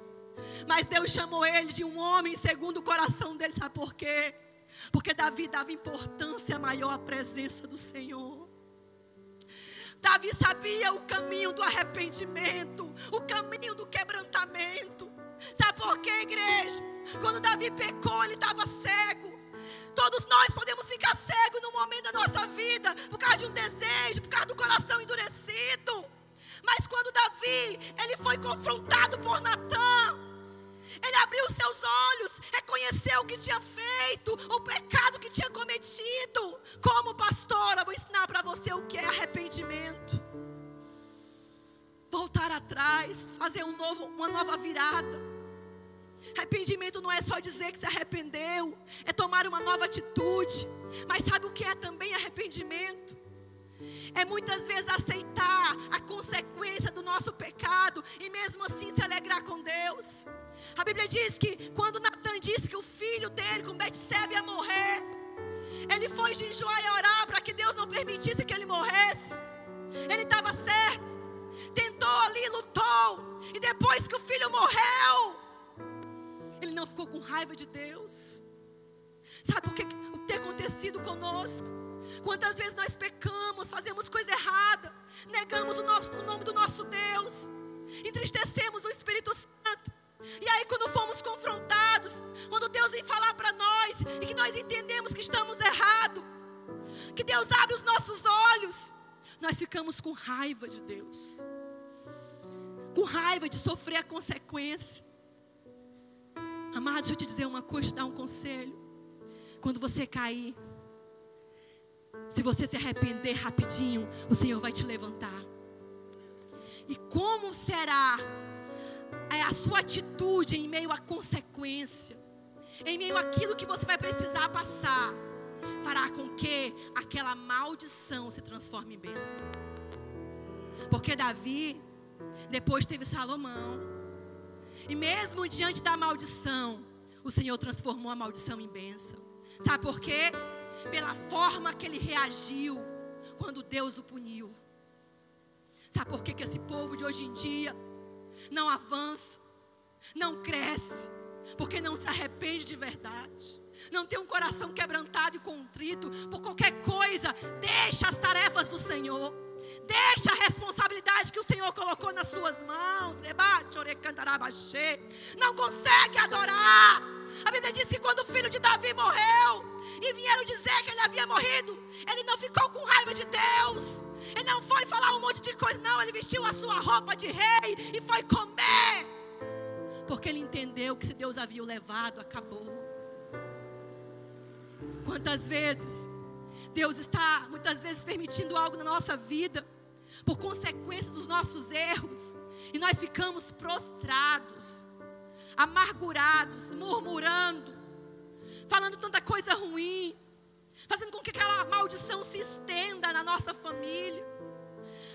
Mas Deus chamou ele de um homem segundo o coração dele, sabe por quê? Porque Davi dava importância maior à presença do Senhor. Davi sabia o caminho do arrependimento, o caminho do quebrantamento. Sabe por quê, igreja? Quando Davi pecou, ele estava cego. Todos nós podemos ficar cegos no momento da nossa vida, por causa de um desejo, por causa do coração endurecido. Mas quando Davi, ele foi confrontado por Natan, ele abriu seus olhos, reconheceu o que tinha feito, o pecado que tinha cometido. Como pastora, vou ensinar para você o que é arrependimento. Voltar atrás, fazer um novo, uma nova virada. Arrependimento não é só dizer que se arrependeu, é tomar uma nova atitude. Mas sabe o que é também arrependimento? É muitas vezes aceitar a consequência do nosso pecado e mesmo assim se alegrar com Deus. A Bíblia diz que quando Natan disse que o filho dele com Betsebe ia morrer, ele foi jejuar e orar para que Deus não permitisse que ele morresse. Ele estava certo. Tentou ali, lutou. E depois que o filho morreu, ele não ficou com raiva de Deus. Sabe por que, o que tem acontecido conosco? Quantas vezes nós pecamos, fazemos coisa errada, negamos o, nosso, o nome do nosso Deus, entristecemos o Espírito Santo. E aí, quando fomos confrontados, quando Deus vem falar para nós e que nós entendemos que estamos errados, que Deus abre os nossos olhos, nós ficamos com raiva de Deus, com raiva de sofrer a consequência. Amado, deixa eu te dizer uma coisa, te dar um conselho. Quando você cair, se você se arrepender rapidinho, o Senhor vai te levantar. E como será é a sua atitude em meio à consequência, em meio àquilo que você vai precisar passar, fará com que aquela maldição se transforme em bênção. Porque Davi, depois teve Salomão, e mesmo diante da maldição, o Senhor transformou a maldição em bênção. Sabe por quê? Pela forma que ele reagiu quando Deus o puniu. Sabe por que, que esse povo de hoje em dia não avança, não cresce, porque não se arrepende de verdade. Não tem um coração quebrantado e contrito por qualquer coisa. Deixa as tarefas do Senhor. Deixa a responsabilidade que o Senhor colocou nas suas mãos. Não consegue adorar A Bíblia diz que quando o filho de Davi morreu e vieram dizer que ele havia morrido, ele não ficou com raiva de Deus. Ele não foi falar um monte de coisa, não. Ele vestiu a sua roupa de rei e foi comer. Porque ele entendeu que se Deus havia o levado, acabou. Quantas vezes Deus está muitas vezes permitindo algo na nossa vida por consequência dos nossos erros e nós ficamos prostrados, amargurados, murmurando, falando tanta coisa ruim, fazendo com que aquela maldição se estenda na nossa família.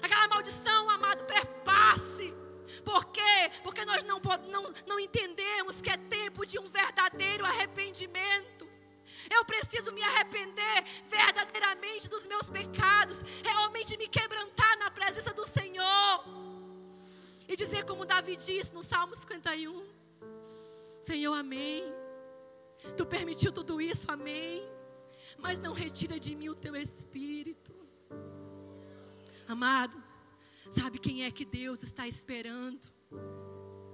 Aquela maldição, amado, perpasse. Por quê? Porque nós não, não, não entendemos que é tempo de um verdadeiro arrependimento. Eu preciso me arrepender verdadeiramente dos meus pecados, realmente me quebrantar na presença do Senhor. E dizer como Davi disse no Salmo 51: Senhor, amém. Tu permitiu tudo isso, amém. Mas não retira de mim o teu espírito. Amado, sabe quem é que Deus está esperando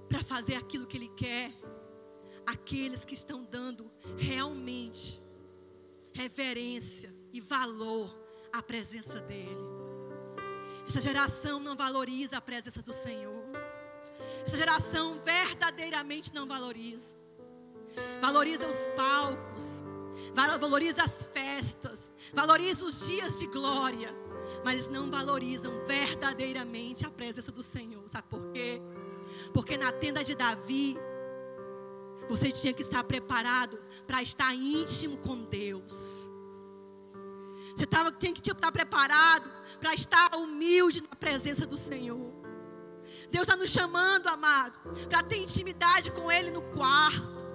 para fazer aquilo que Ele quer? Aqueles que estão dando realmente reverência e valor à presença dEle. Essa geração não valoriza a presença do Senhor. Essa geração verdadeiramente não valoriza. Valoriza os palcos, valoriza as festas, valoriza os dias de glória, mas não valorizam verdadeiramente a presença do Senhor. Sabe por quê? Porque na tenda de Davi, você tinha que estar preparado para estar íntimo com Deus. Você tava, tinha que estar preparado para estar humilde na presença do Senhor. Deus está nos chamando, amado, para ter intimidade com Ele no quarto.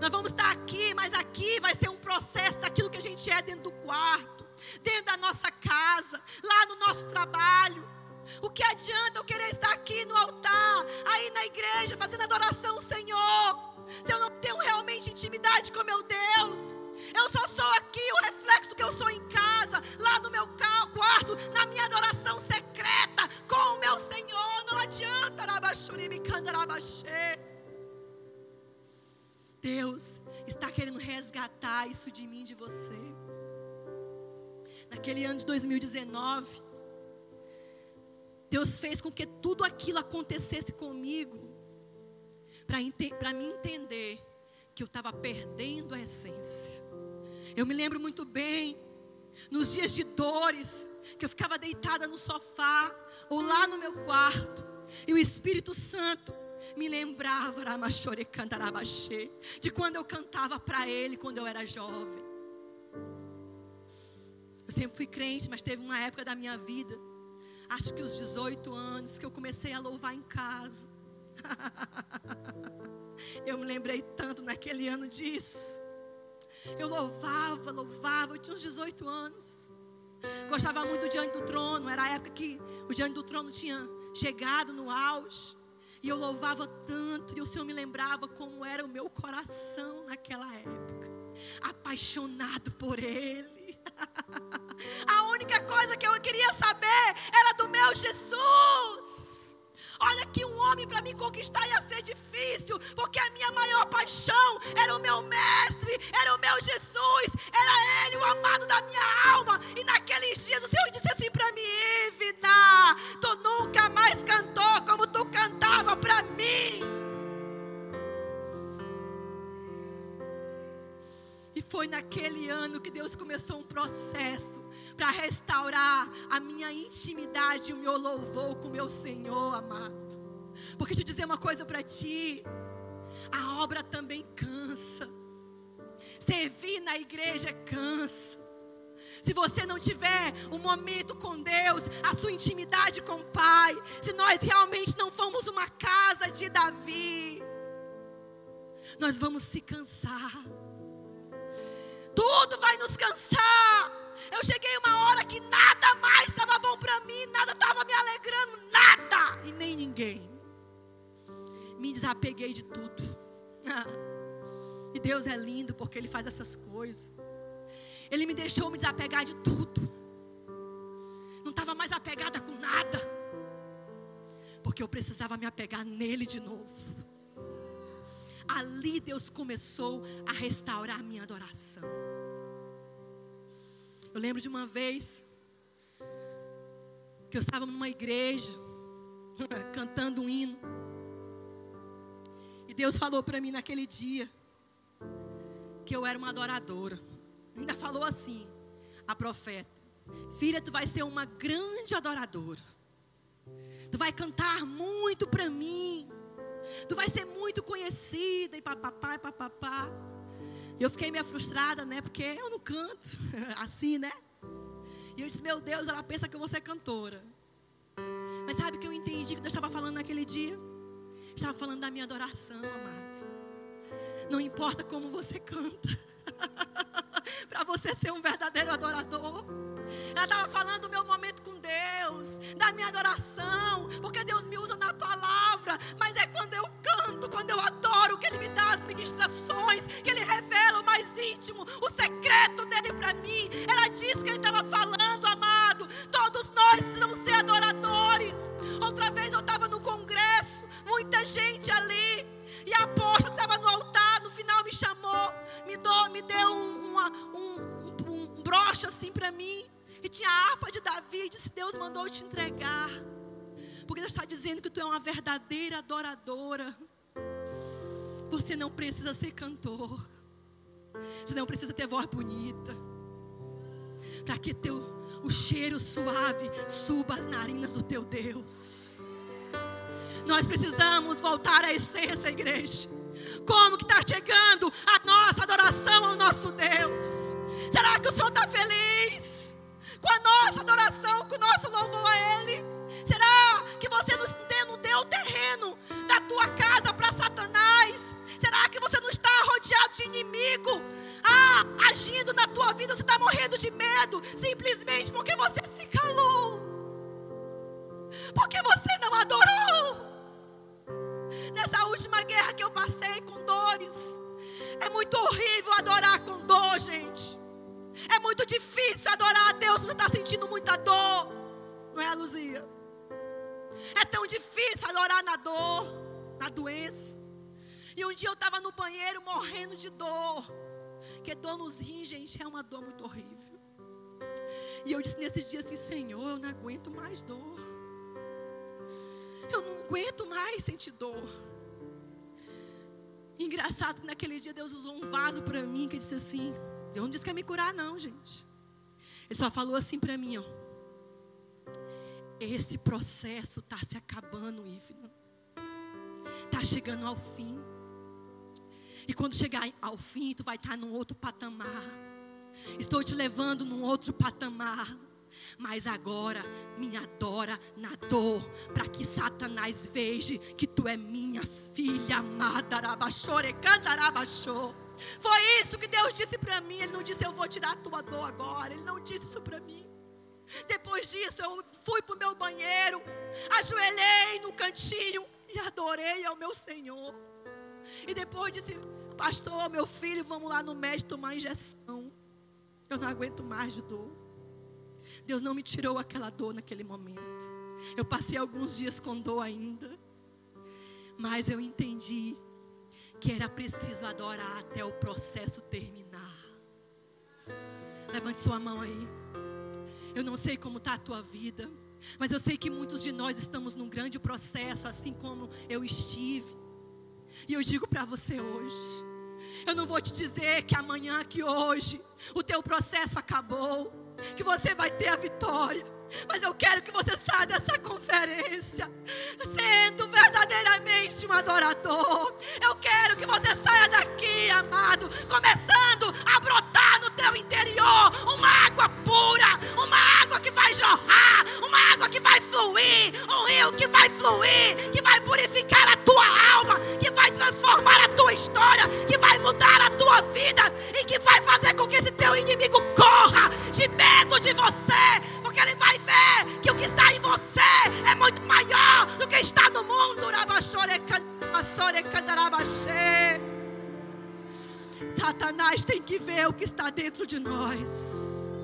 Nós vamos estar aqui, mas aqui vai ser um processo daquilo que a gente é dentro do quarto, dentro da nossa casa, lá no nosso trabalho. O que adianta eu querer estar aqui no altar, aí na igreja, fazendo adoração ao Senhor, se eu não tenho realmente intimidade com meu Deus? Eu só sou aqui o reflexo que eu sou em casa, lá no meu quarto, na minha adoração secreta com o meu Senhor. Não adianta, Deus está querendo resgatar isso de mim, de você. Naquele ano de 2019, Deus fez com que tudo aquilo acontecesse comigo, para me entender que eu estava perdendo a essência. Eu me lembro muito bem, nos dias de dores, que eu ficava deitada no sofá, ou lá no meu quarto, e o Espírito Santo me lembrava de quando eu cantava para Ele quando eu era jovem. Eu sempre fui crente, mas teve uma época da minha vida acho que os 18 anos que eu comecei a louvar em casa. eu me lembrei tanto naquele ano disso. Eu louvava, louvava, eu tinha uns 18 anos. Gostava muito do Diante do Trono, era a época que o Diante do Trono tinha chegado no auge. E eu louvava tanto, e o Senhor me lembrava como era o meu coração naquela época, apaixonado por Ele. A única coisa que eu queria saber era do meu Jesus. Olha que um homem para me conquistar ia ser difícil, porque a minha maior paixão era o meu mestre, era o meu Jesus, era ele, o amado da minha ano que Deus começou um processo para restaurar a minha intimidade e o meu louvor com o meu Senhor amado. Porque te dizer uma coisa para ti, a obra também cansa. Servir na igreja cansa. Se você não tiver um momento com Deus, a sua intimidade com o Pai, se nós realmente não fomos uma casa de Davi, nós vamos se cansar tudo vai nos cansar. Eu cheguei uma hora que nada mais estava bom para mim, nada estava me alegrando, nada e nem ninguém. Me desapeguei de tudo. E Deus é lindo porque Ele faz essas coisas. Ele me deixou me desapegar de tudo. Não estava mais apegada com nada. Porque eu precisava me apegar nele de novo. Ali Deus começou a restaurar minha adoração. Eu lembro de uma vez que eu estava numa igreja cantando um hino. E Deus falou para mim naquele dia que eu era uma adoradora. Ainda falou assim, a profeta: Filha, tu vai ser uma grande adoradora. Tu vai cantar muito para mim. Tu vai ser muito conhecida e papapá e papapá. Eu fiquei meio frustrada, né? Porque eu não canto assim, né? E eu disse, meu Deus, ela pensa que eu vou ser cantora. Mas sabe o que eu entendi que Deus estava falando naquele dia? Estava falando da minha adoração, amado. Não importa como você canta. Para você ser um verdadeiro adorador. Ela estava falando do meu momento com Deus, da minha adoração, porque Deus me usa na palavra, mas é quando eu canto, quando eu adoro, que Ele me dá as ministrações, que Ele revela o mais íntimo, o secreto dele para mim. Era disso que Ele estava falando, amado. Todos nós precisamos ser adoradores. Outra vez eu estava no congresso, muita gente ali, e a apóstola que estava no altar, no final me chamou, me, deu, me deu um, uma, um, um, um broche assim para mim e tinha a harpa de Davi, e disse: Deus mandou te entregar. Porque Deus está dizendo que tu é uma verdadeira adoradora. Você não precisa ser cantor. Você não precisa ter voz bonita. Para que teu, o cheiro suave suba as narinas do teu Deus. Nós precisamos voltar à essência, igreja. Como que está chegando a nossa adoração ao nosso Deus? Será que o Senhor está feliz? Com a nossa adoração, com o nosso louvor a Ele? Será que você não deu o terreno da tua casa para Satanás? Será que você não está rodeado de inimigo? Ah, agindo na tua vida, você está morrendo de medo, simplesmente porque você se calou. Porque você não adorou. Nessa última guerra que eu passei com dores, é muito horrível adorar com dor, gente. É muito difícil adorar a Deus você está sentindo muita dor. Não é, Luzia? É tão difícil adorar na dor, na doença. E um dia eu estava no banheiro morrendo de dor. Porque dor nos rins, gente, é uma dor muito horrível. E eu disse nesse dia assim: Senhor, eu não aguento mais dor. Eu não aguento mais sentir dor. engraçado que naquele dia Deus usou um vaso para mim que disse assim: Deus não disse que ia me curar, não, gente. Ele só falou assim para mim, ó. Esse processo está se acabando, Ivna. Está chegando ao fim. E quando chegar ao fim, tu vai estar tá num outro patamar. Estou te levando num outro patamar. Mas agora me adora na dor, para que Satanás veja que tu é minha filha amada. Rabachore, cantarabachore. Foi isso que Deus disse para mim. Ele não disse, eu vou tirar a tua dor agora. Ele não disse isso para mim. Depois disso, eu fui para o meu banheiro, ajoelhei no cantinho e adorei ao meu Senhor. E depois disse, pastor, meu filho, vamos lá no médico tomar injeção. Eu não aguento mais de dor. Deus não me tirou aquela dor naquele momento. Eu passei alguns dias com dor ainda. Mas eu entendi que era preciso adorar até o processo terminar. Levante sua mão aí. Eu não sei como está a tua vida, mas eu sei que muitos de nós estamos num grande processo, assim como eu estive. E eu digo para você hoje: eu não vou te dizer que amanhã, que hoje, o teu processo acabou, que você vai ter a vitória. Mas eu quero que você saia dessa conferência sendo verdadeiramente um adorador. Eu quero que você saia daqui, amado, começando a brotar no teu interior uma água pura, uma água que vai jorrar, uma água que vai fluir, um rio que vai fluir, que vai purificar a tua alma, que vai transformar a tua história, que vai mudar a tua vida e que vai fazer com que esse teu inimigo corra de medo de você, porque ele vai ver que o que está em você é muito maior do que está no mundo. Satanás tem que ver o que está dentro de nós.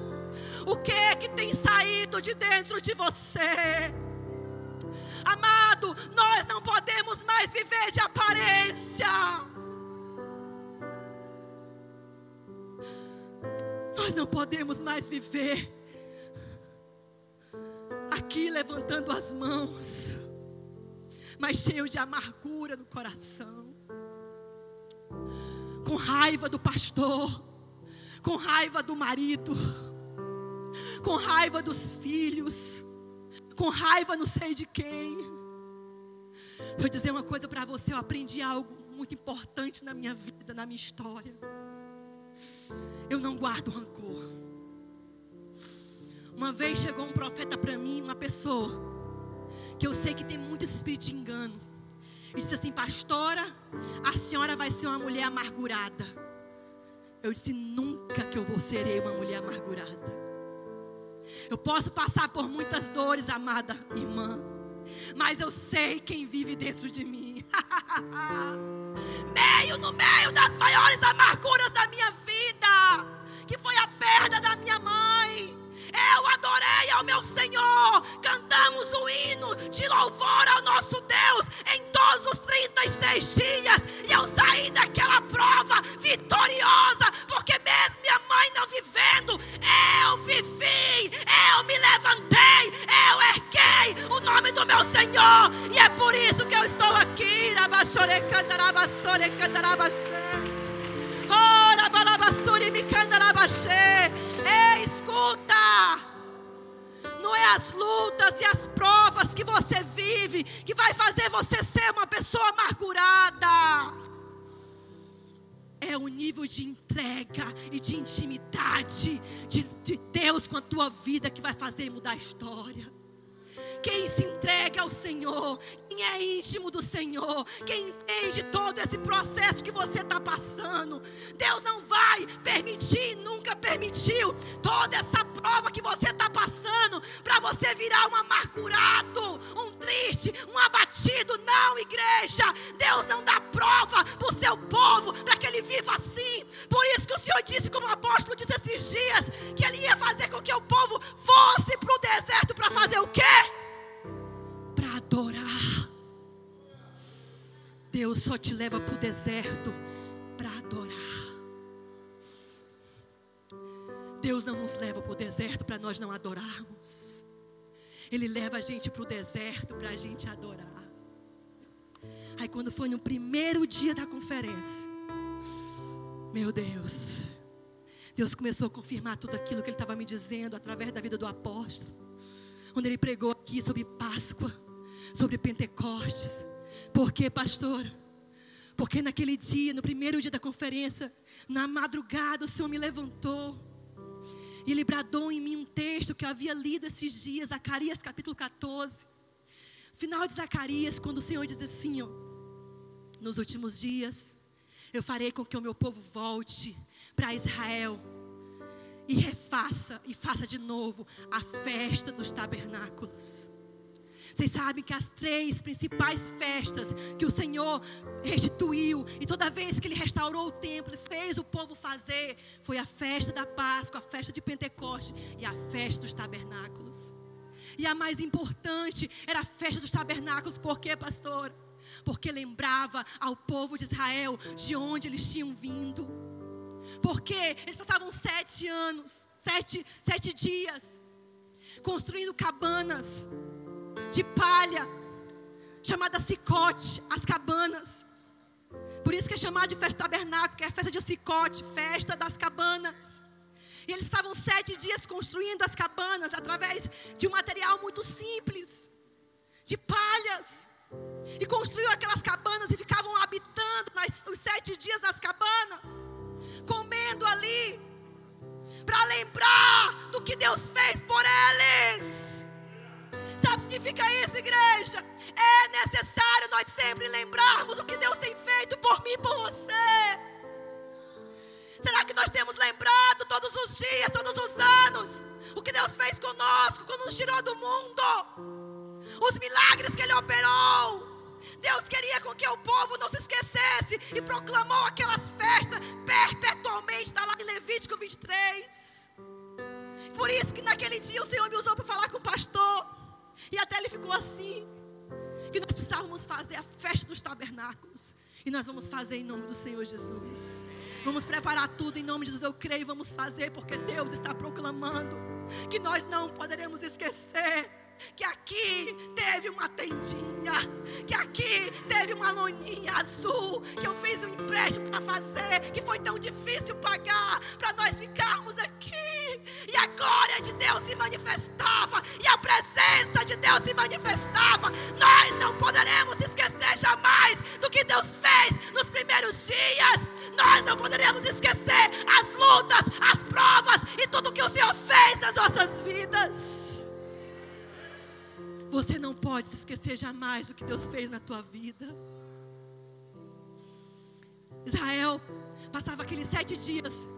O que é que tem saído de dentro de você? Amado, nós não podemos mais viver de aparência. Nós não podemos mais viver aqui levantando as mãos, mas cheio de amargura no coração, com raiva do pastor, com raiva do marido, com raiva dos filhos com raiva não sei de quem. Vou dizer uma coisa para você, eu aprendi algo muito importante na minha vida, na minha história. Eu não guardo rancor. Uma vez chegou um profeta para mim, uma pessoa, que eu sei que tem muito espírito de engano. Ele disse assim: Pastora, a senhora vai ser uma mulher amargurada. Eu disse: Nunca que eu vou serei uma mulher amargurada. Eu posso passar por muitas dores, amada irmã, mas eu sei quem vive dentro de mim. meio no meio das maiores amarguras da minha vida, que foi a perda da minha mãe. Eu adorei ao meu Senhor. Cantamos o hino de louvor ao nosso Deus em todos os 36 dias. E eu saí daquela prova vitoriosa, porque mesmo minha mãe não vivendo, eu vivi, eu me levantei, eu erguei o nome do meu Senhor. E é por isso que eu estou aqui. Rabachore cantarabasore cantarabasore. Ora, balabassuri me cantarabashe. Ei, escuta. Não é as lutas e as provas que você vive que vai fazer você ser uma pessoa amargurada. É o nível de entrega e de intimidade de, de Deus com a tua vida que vai fazer mudar a história. Quem se entrega ao Senhor, quem é íntimo do Senhor, quem entende todo esse processo que você está passando, Deus não vai permitir, nunca permitiu toda essa prova que você está passando para você virar um amargurado, um triste, um abatido. Não, igreja, Deus não dá prova para o seu povo para que ele viva assim. Por isso que o Senhor disse, como o apóstolo disse esses dias, que ele ia fazer com que o povo fosse para o deserto para fazer o quê? Para adorar. Deus só te leva para o deserto para adorar. Deus não nos leva para o deserto para nós não adorarmos. Ele leva a gente para o deserto para a gente adorar. Aí quando foi no primeiro dia da conferência, meu Deus, Deus começou a confirmar tudo aquilo que Ele estava me dizendo através da vida do apóstolo. Quando ele pregou aqui sobre Páscoa, sobre Pentecostes. Por quê, pastor? Porque naquele dia, no primeiro dia da conferência, na madrugada, o Senhor me levantou. E ele bradou em mim um texto que eu havia lido esses dias, Zacarias capítulo 14. Final de Zacarias, quando o Senhor diz assim: ó, Nos últimos dias, eu farei com que o meu povo volte para Israel e refaça e faça de novo a festa dos tabernáculos. Vocês sabem que as três principais festas que o Senhor restituiu, e toda vez que Ele restaurou o templo, fez o povo fazer, foi a festa da Páscoa, a festa de Pentecoste e a festa dos tabernáculos. E a mais importante era a festa dos tabernáculos, por quê, pastor? Porque lembrava ao povo de Israel de onde eles tinham vindo. Porque eles passavam sete anos, sete, sete dias, construindo cabanas de palha, chamada cicote, as cabanas. Por isso que é chamado de festa tabernáculo, que é festa de cicote, festa das cabanas. E eles passavam sete dias construindo as cabanas através de um material muito simples, de palhas. E construíam aquelas cabanas e ficavam habitando nas, os sete dias nas cabanas, comendo ali, para lembrar do que Deus fez por eles. Sabe o que significa isso, igreja? É necessário nós sempre lembrarmos o que Deus tem feito por mim e por você. Será que nós temos lembrado todos os dias, todos os anos, o que Deus fez conosco quando nos tirou do mundo? Os milagres que Ele operou. Deus queria com que o povo não se esquecesse e proclamou aquelas festas perpetualmente. Está lá em Levítico 23. Por isso que naquele dia o Senhor me usou para falar com o pastor. E até ele ficou assim. que nós precisávamos fazer a festa dos tabernáculos. E nós vamos fazer em nome do Senhor Jesus. Vamos preparar tudo em nome de Jesus. Eu creio, vamos fazer, porque Deus está proclamando que nós não poderemos esquecer que aqui teve uma tendinha, que aqui teve uma loninha azul, que eu fiz um empréstimo para fazer, que foi tão difícil pagar, para nós ficarmos aqui. E a glória de Deus se manifestava, e a de Deus se manifestava. Nós não poderemos esquecer jamais do que Deus fez nos primeiros dias. Nós não poderemos esquecer as lutas, as provas e tudo que o Senhor fez nas nossas vidas. Você não pode se esquecer jamais do que Deus fez na tua vida. Israel passava aqueles sete dias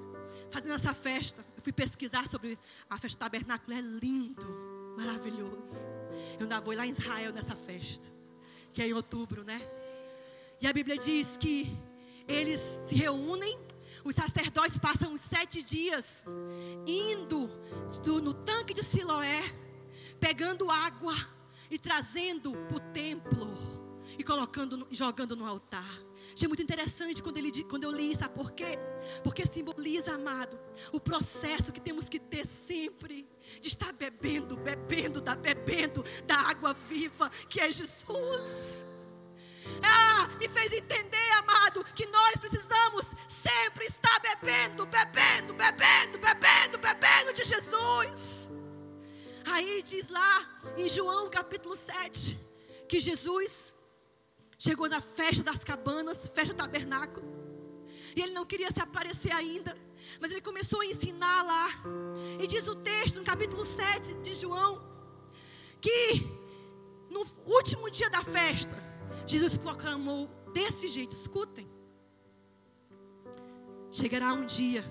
fazendo essa festa. Eu fui pesquisar sobre a festa do tabernáculo. É lindo, maravilhoso. Eu ainda vou lá em Israel nessa festa, que é em outubro, né? E a Bíblia diz que eles se reúnem, os sacerdotes passam os sete dias indo no tanque de Siloé, pegando água e trazendo para o templo e colocando, jogando no altar. Achei muito interessante quando, ele, quando eu li, sabe por quê? Porque simboliza, amado, o processo que temos que ter sempre de estar bebendo, bebendo, da bebendo da água viva que é Jesus. Ah, me fez entender, amado, que nós precisamos sempre estar bebendo, bebendo, bebendo, bebendo, bebendo de Jesus. Aí diz lá em João capítulo 7 que Jesus chegou na festa das cabanas, festa tabernáculo. E ele não queria se aparecer ainda, mas ele começou a ensinar lá. E diz o texto no capítulo 7 de João que no último dia da festa, Jesus proclamou desse jeito, escutem. Chegará um dia.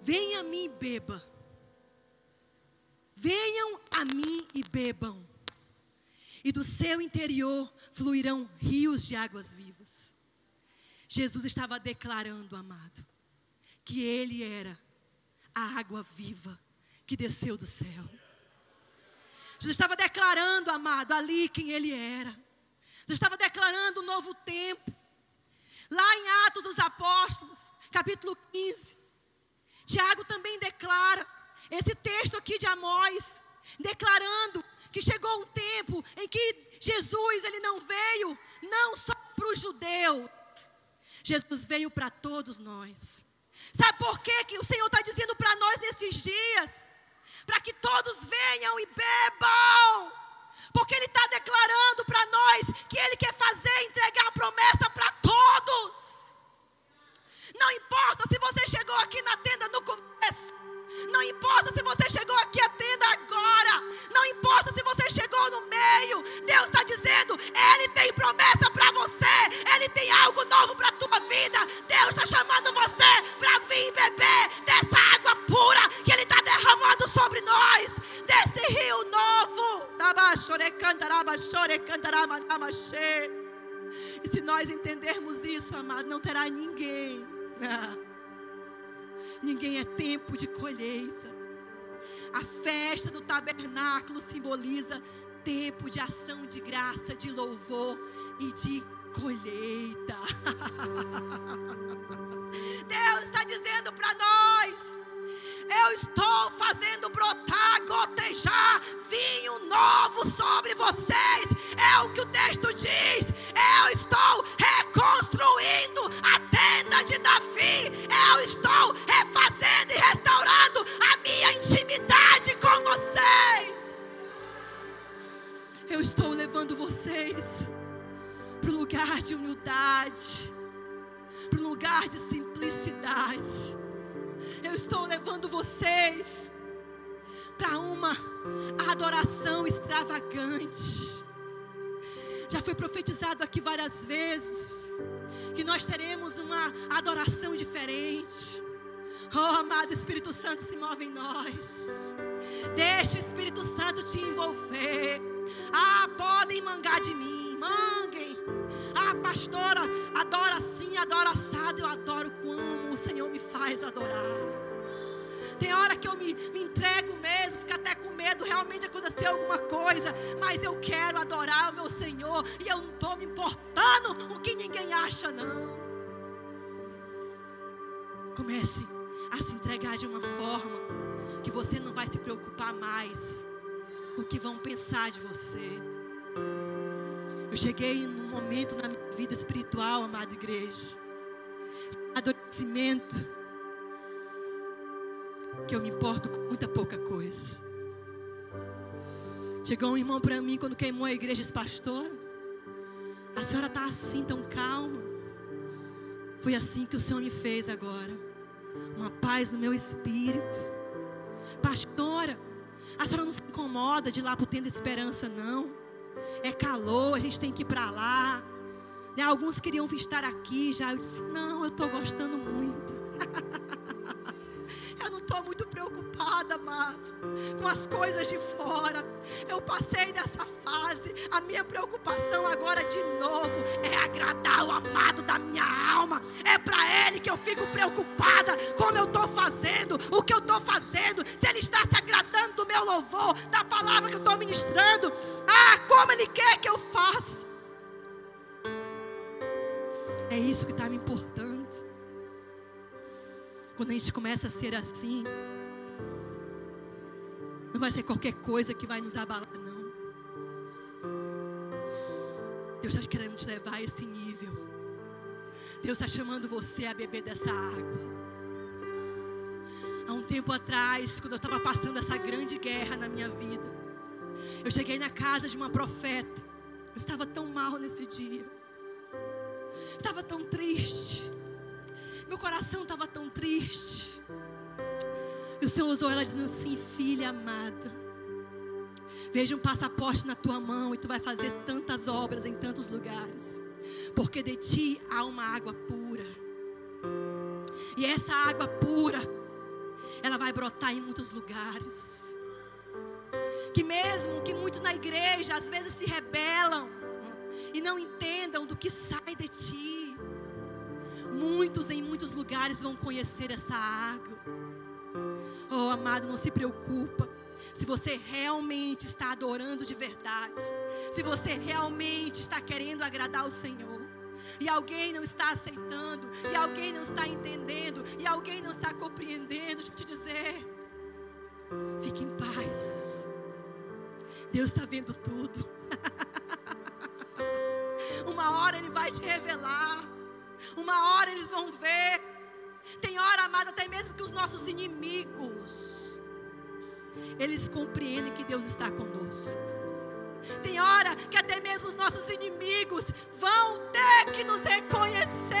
Venha a mim e beba. Venham a mim e bebam, e do seu interior fluirão rios de águas vivas. Jesus estava declarando, amado, que Ele era a água viva que desceu do céu. Jesus estava declarando, amado, ali quem Ele era. Jesus estava declarando um novo tempo. Lá em Atos dos Apóstolos, capítulo 15, Tiago também declara esse texto aqui de Amós, declarando que chegou um tempo em que Jesus ele não veio não só para os judeus, Jesus veio para todos nós. Sabe por quê que o Senhor está dizendo para nós nesses dias? Para que todos venham e bebam. Porque Ele está declarando para nós que Ele quer fazer, entregar a promessa para todos. Não importa se você chegou aqui na tenda no começo não importa se você chegou aqui à tenda agora. Não importa se você chegou no meio. Deus está dizendo: Ele tem promessa para você. Ele tem algo novo para a tua vida. Deus está chamando você para vir beber dessa água pura que Ele está derramando sobre nós. Desse rio novo. E se nós entendermos isso, amado, não terá ninguém. Ninguém é tempo de colheita. A festa do tabernáculo simboliza tempo de ação de graça, de louvor e de colheita. Deus está dizendo para nós: eu estou fazendo brotar, gotejar vinho novo sobre vocês. É o que o texto diz. Eu estou reconstruindo a tenda de Davi. Eu estou refazendo e restaurando a minha intimidade com vocês. Eu estou levando vocês para o lugar de humildade, para o lugar de simplicidade eu estou levando vocês para uma adoração extravagante. Já foi profetizado aqui várias vezes que nós teremos uma adoração diferente. Oh, amado Espírito Santo, se move em nós. Deixa o Espírito Santo te envolver. Ah, podem mangar de mim, manguem. Ah, pastora, adora assim, adora assado. Eu adoro como o Senhor me faz adorar. Tem hora que eu me, me entrego mesmo, fico até com medo realmente acontecer alguma coisa. Mas eu quero adorar o meu Senhor. E eu não estou me importando o que ninguém acha, não. Comece a se entregar de uma forma que você não vai se preocupar mais o que vão pensar de você. Eu cheguei num momento na minha vida espiritual, amada igreja, adoecimento, que eu me importo com muita pouca coisa. Chegou um irmão para mim quando queimou a igreja, disse, pastor, a senhora está assim, tão calma. Foi assim que o Senhor me fez agora. Uma paz no meu espírito. Pastora, a senhora não se incomoda de ir lá para o Tendo Esperança, não. É calor, a gente tem que ir para lá. Né? Alguns queriam estar aqui já. Eu disse, não, eu estou gostando muito. Estou muito preocupada, amado, com as coisas de fora. Eu passei dessa fase. A minha preocupação agora de novo é agradar o amado da minha alma. É para Ele que eu fico preocupada como eu estou fazendo, o que eu estou fazendo, se Ele está se agradando do meu louvor, da palavra que eu estou ministrando. Ah, como Ele quer que eu faça. É isso que está me importando. Quando a gente começa a ser assim, não vai ser qualquer coisa que vai nos abalar, não. Deus está querendo te levar a esse nível. Deus está chamando você a beber dessa água. Há um tempo atrás, quando eu estava passando essa grande guerra na minha vida, eu cheguei na casa de uma profeta. Eu estava tão mal nesse dia. Estava tão triste. Meu coração estava tão triste. E o Senhor usou ela dizendo assim: Filha amada, veja um passaporte na tua mão e tu vai fazer tantas obras em tantos lugares, porque de ti há uma água pura. E essa água pura, ela vai brotar em muitos lugares. Que mesmo que muitos na igreja às vezes se rebelam e não entendam do que sai de ti, muitos em muitos lugares vão conhecer essa água. Oh, amado, não se preocupa. Se você realmente está adorando de verdade, se você realmente está querendo agradar o Senhor, e alguém não está aceitando, e alguém não está entendendo, e alguém não está compreendendo, deixa eu te dizer, fique em paz. Deus está vendo tudo. Uma hora Ele vai te revelar, uma hora eles vão ver. Tem hora, amada, até mesmo que os nossos inimigos, eles compreendem que Deus está conosco. Tem hora que até mesmo os nossos inimigos vão ter que nos reconhecer.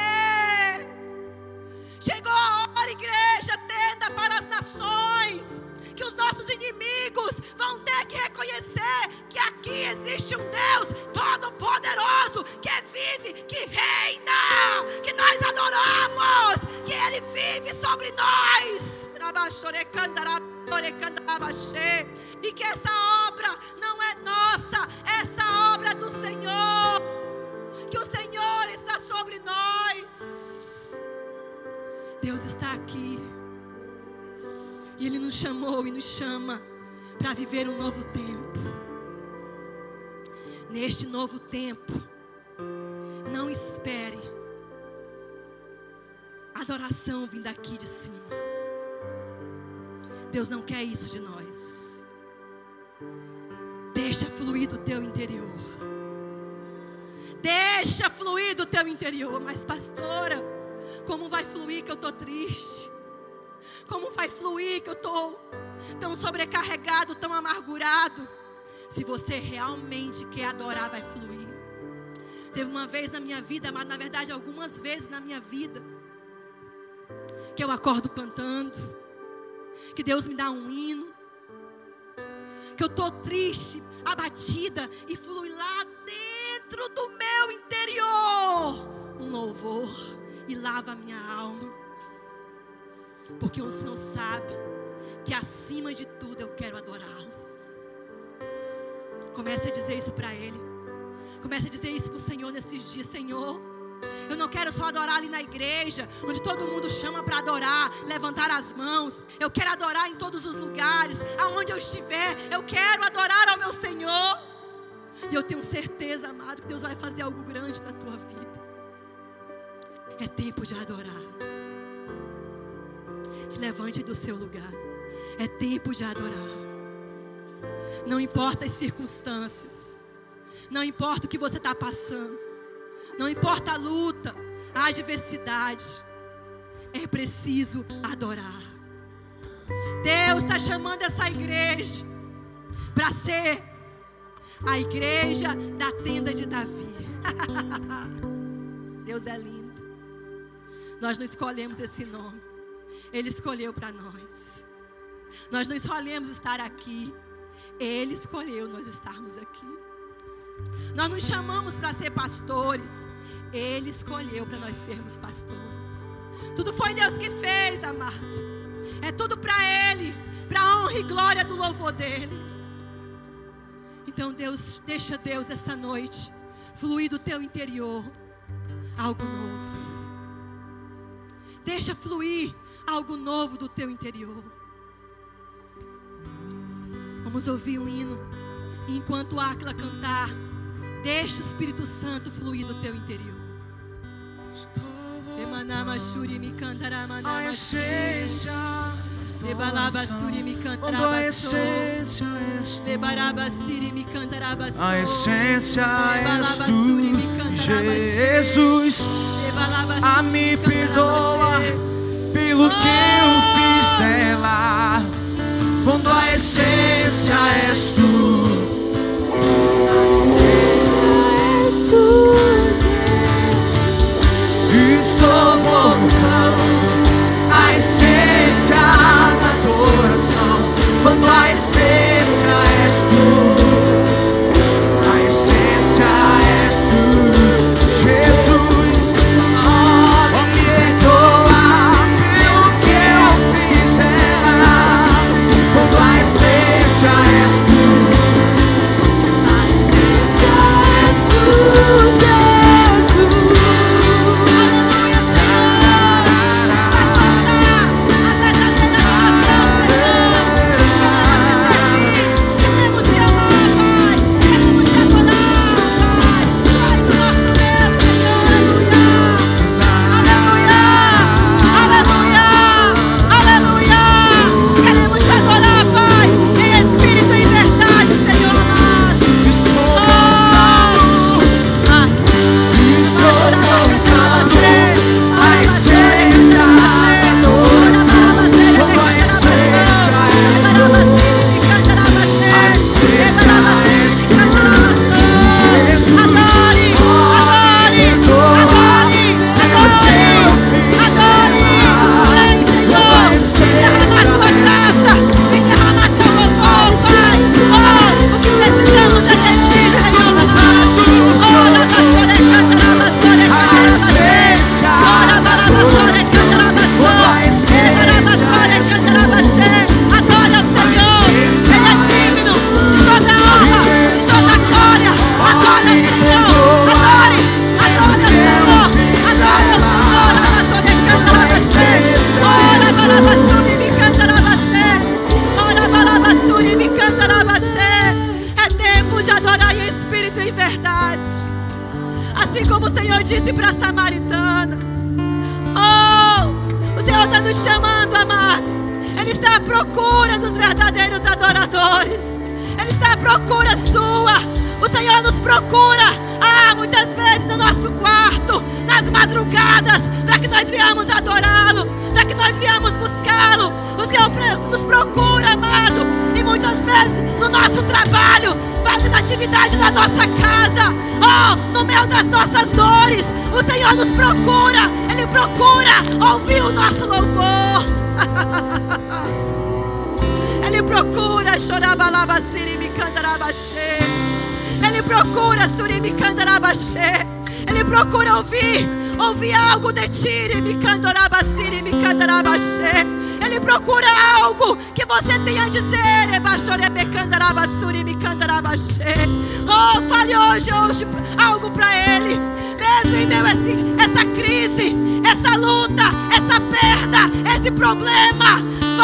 Chegou a hora, igreja, tenda para as nações. Que os nossos inimigos vão ter que reconhecer que aqui existe um Deus todo-poderoso que vive, que reina, que nós adoramos, que Ele vive sobre nós. E que essa obra não é nossa, essa obra é do Senhor. Que o Senhor está sobre nós. Deus está aqui. E Ele nos chamou e nos chama para viver um novo tempo. Neste novo tempo, não espere adoração vindo daqui de cima. Deus não quer isso de nós. Deixa fluir do teu interior. Deixa fluir do teu interior. Mas, pastora, como vai fluir que eu estou triste? Como vai fluir que eu estou tão sobrecarregado, tão amargurado? Se você realmente quer adorar, vai fluir. Teve uma vez na minha vida, mas na verdade algumas vezes na minha vida, que eu acordo cantando, que Deus me dá um hino, que eu estou triste, abatida e flui lá dentro do meu interior um louvor e lava a minha alma, porque o Senhor sabe que acima de tudo eu quero adorá-lo. Comece a dizer isso para Ele. Comece a dizer isso para o Senhor nesses dias, Senhor. Eu não quero só adorar ali na igreja, onde todo mundo chama para adorar, levantar as mãos. Eu quero adorar em todos os lugares, aonde eu estiver. Eu quero adorar ao meu Senhor. E eu tenho certeza, amado, que Deus vai fazer algo grande na tua vida. É tempo de adorar. Se levante do seu lugar. É tempo de adorar. Não importa as circunstâncias. Não importa o que você está passando. Não importa a luta, a adversidade. É preciso adorar. Deus está chamando essa igreja para ser a igreja da tenda de Davi. Deus é lindo. Nós não escolhemos esse nome. Ele escolheu para nós. Nós não escolhemos estar aqui. Ele escolheu nós estarmos aqui. Nós nos chamamos para ser pastores. Ele escolheu para nós sermos pastores. Tudo foi Deus que fez, amado. É tudo para Ele, para a honra e glória do louvor dEle. Então, Deus, deixa Deus essa noite fluir do teu interior algo novo. Deixa fluir algo novo do teu interior. Vamos ouvir um hino. E enquanto a Acla cantar, deixa o Espírito Santo fluir do teu interior. A essência Quando a essência és tu. A A essência és tu Jesus. A me perdoa Pelo que eu fiz dela. Quando a essência és tu. Estou voltando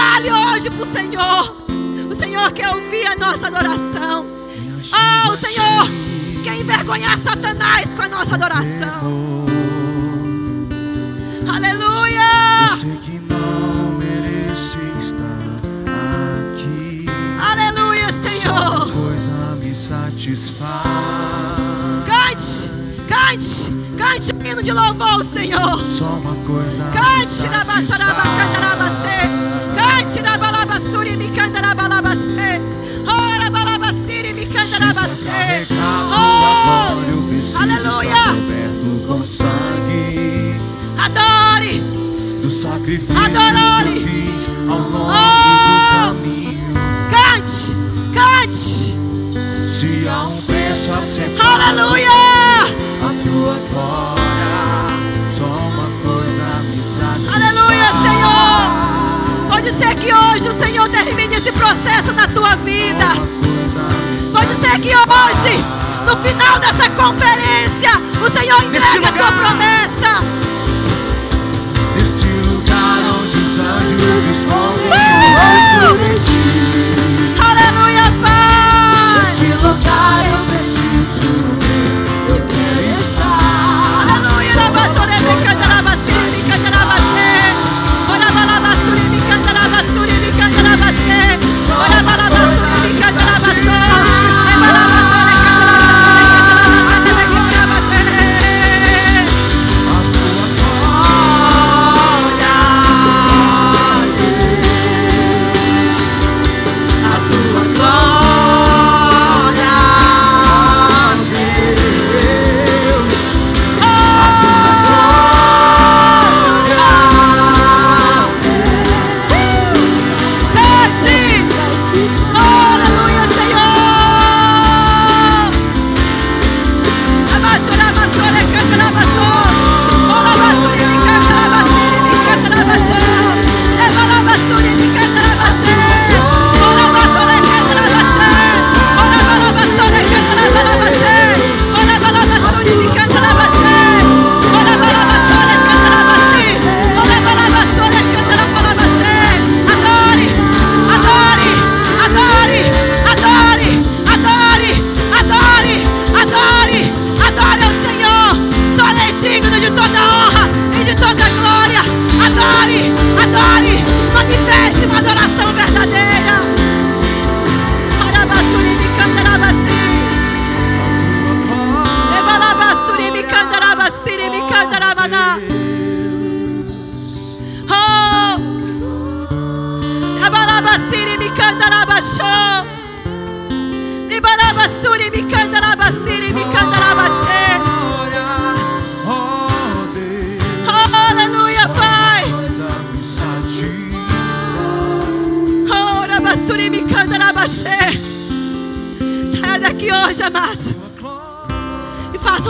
Fale hoje para o Senhor. O Senhor quer ouvir a nossa adoração. Ah, o Senhor quer envergonhar Satanás com a nossa adoração. Aleluia! Eu sei que não mereço estar aqui. Aleluia, Senhor! coisa me satisfaz. Cante, cante, cante o hino de louvor, Senhor. Só uma coisa Cante na satisfaz. cantarabacê. Cante na me cantarabalabassê. Ora balabaciri me agora eu Oh! Aleluia! com sangue Adore! do sacrifício Adore! que fiz ao longo Oh! do caminho. Cante, cante! Se há um preço a ser Aleluia! Que hoje o Senhor termine esse processo na tua vida. Pode ser que hoje, no final dessa conferência, o Senhor entregue a tua promessa. Nesse lugar onde os anjos escondem Uh! o ti. Aleluia, Pai. Nesse lugar eu preciso, eu quero estar. Aleluia, Rabachore,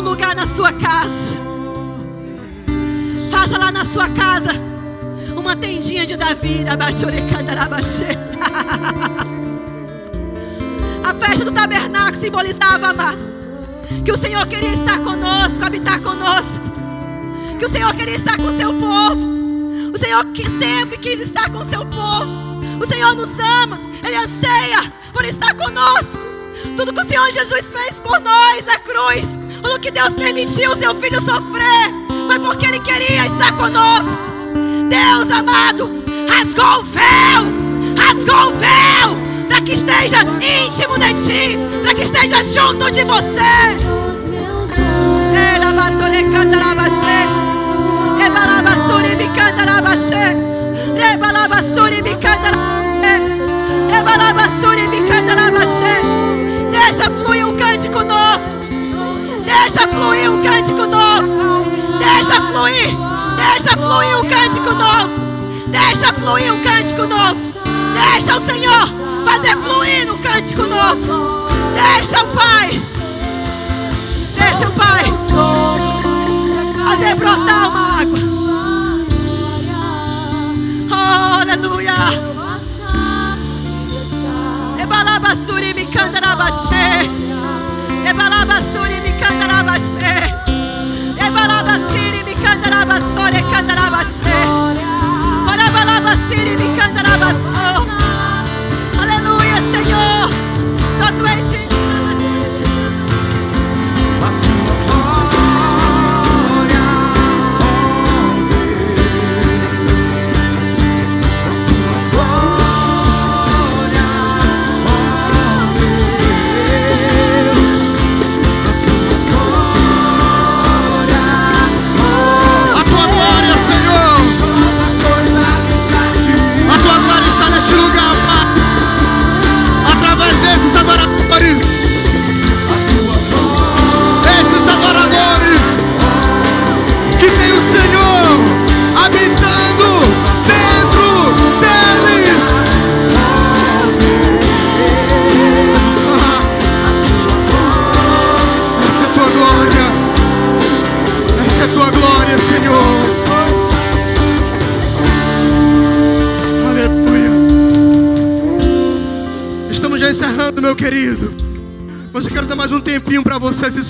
Um lugar na sua casa. Faça lá na sua casa uma tendinha de Davi. A festa do tabernáculo simbolizava, amado, que o Senhor queria estar conosco, habitar conosco. Que o Senhor queria estar com o seu povo. O Senhor que sempre quis estar com o seu povo. O Senhor nos ama, Ele anseia por estar conosco. Tudo que o Senhor Jesus fez por nós na cruz, tudo que Deus permitiu o seu filho sofrer, foi porque Ele queria estar conosco. Deus amado, rasgou o véu, rasgou o véu, para que esteja íntimo de ti, para que esteja junto de você. Rebalabasuri me cantarabashe. Rebalabasuri me cântico novo. Deixa fluir um cântico novo. Deixa fluir. Deixa fluir um cântico novo. Deixa fluir um cântico novo. Deixa o Senhor fazer fluir um cântico novo. Deixa o Pai. Deixa o Pai fazer brotar uma água. Oh, aleluia. Ebalabassuri me cantarabaxê. Aleluia, Senhor. Só tu és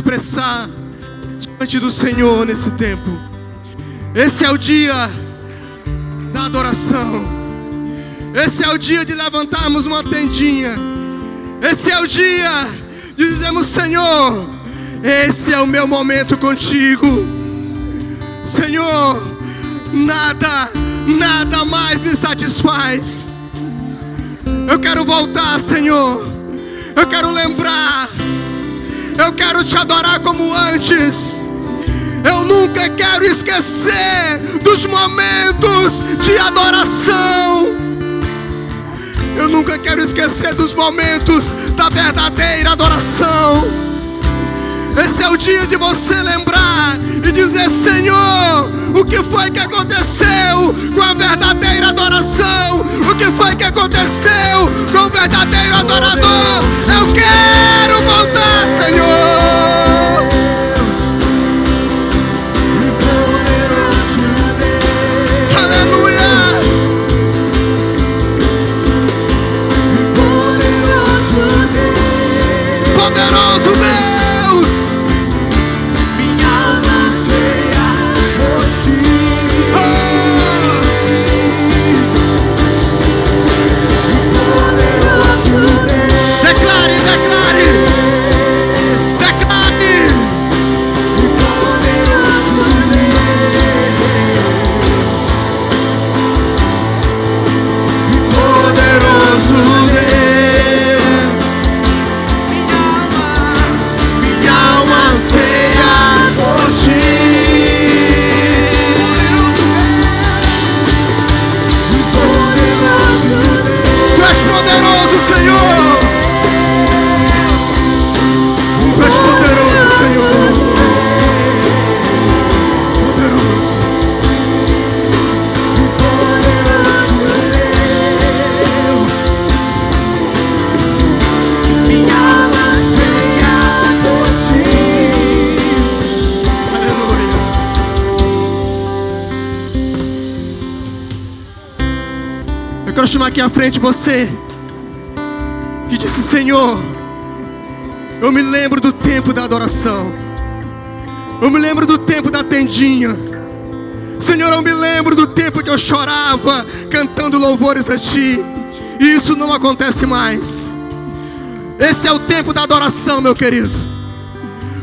expressar diante do Senhor nesse tempo. Esse é o dia da adoração. Esse é o dia de levantarmos uma tendinha. Esse é o dia de dizermos, Senhor, esse é o meu momento contigo. Senhor, nada, nada mais me satisfaz. Eu quero voltar, Senhor. Eu quero lembrar. Eu quero te adorar como antes. Eu nunca quero esquecer dos momentos de adoração. Eu nunca quero esquecer dos momentos da verdadeira adoração. Esse é o dia de você lembrar e dizer: Senhor, o que foi que aconteceu com a verdadeira adoração? O que foi que aconteceu com o verdadeiro adorador? Eu quero aqui à frente você que disse: Senhor, eu me lembro do tempo da adoração, eu me lembro do tempo da tendinha. Senhor, eu me lembro do tempo que eu chorava cantando louvores a Ti, e isso não acontece mais. Esse é o tempo da adoração, meu querido.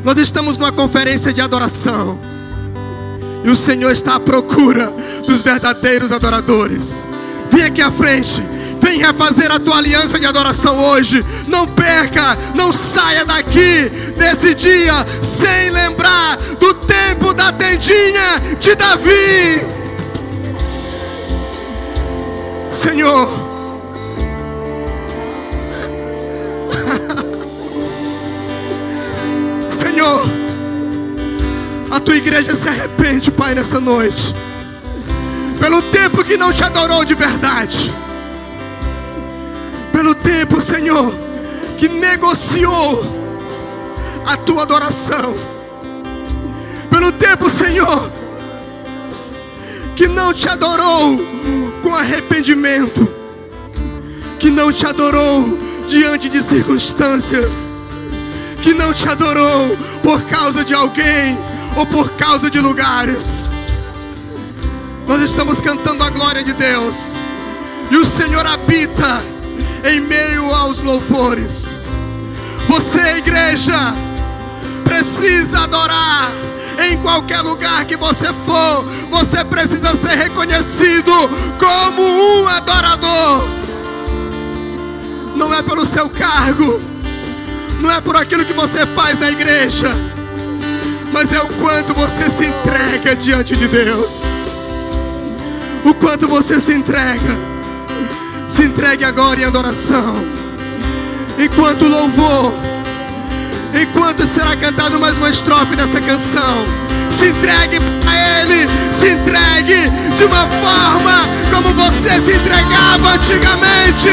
Nós estamos numa conferência de adoração. E o Senhor está à procura dos verdadeiros adoradores. Vem aqui à frente. Vem refazer a tua aliança de adoração hoje. Não perca, não saia daqui desse dia sem lembrar do tempo da tendinha de Davi. Senhor, Senhor, a tua igreja se arrepende, Pai, nessa noite, pelo tempo que não te adorou de verdade, pelo tempo, Senhor, que negociou a tua adoração. pelo tempo, Senhor, que não te adorou com arrependimento, que não te adorou diante de circunstâncias, que não te adorou por causa de alguém ou por causa de lugares. Nós estamos cantando a glória de Deus, e o Senhor habita em meio aos louvores. Você, igreja, precisa adorar em qualquer lugar que você for, você precisa ser reconhecido como um adorador. Não é pelo seu cargo, não é por aquilo que você faz na igreja, mas é o quanto você se entrega diante de Deus. O quanto você se entrega. Se entregue agora em adoração. Enquanto louvor, enquanto será cantado mais uma estrofe dessa canção, se entregue a Ele, se entregue de uma forma como você se entregava antigamente,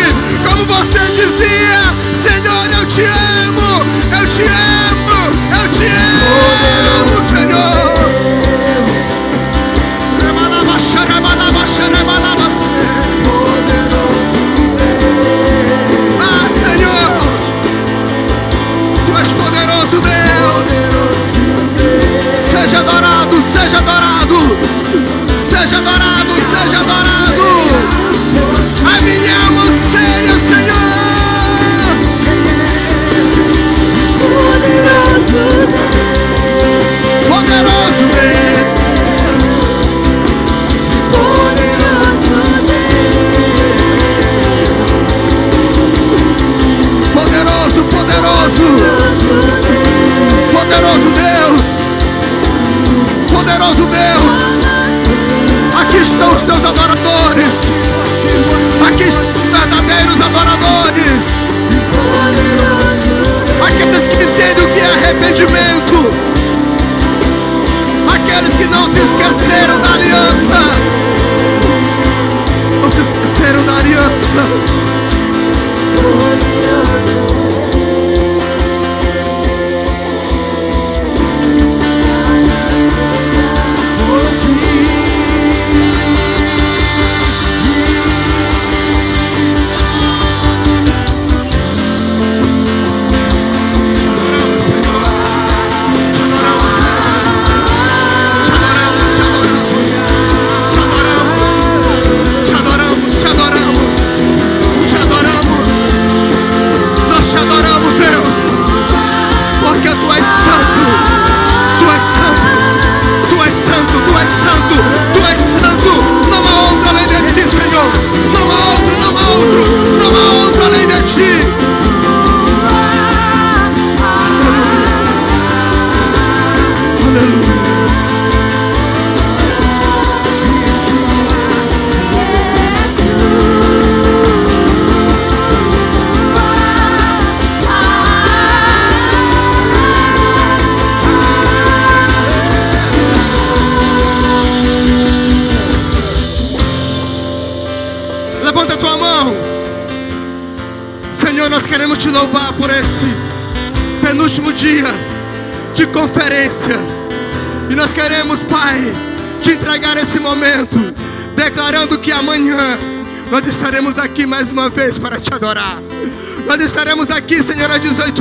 como você dizia: Senhor, eu te amo, eu te amo, eu te amo, Senhor.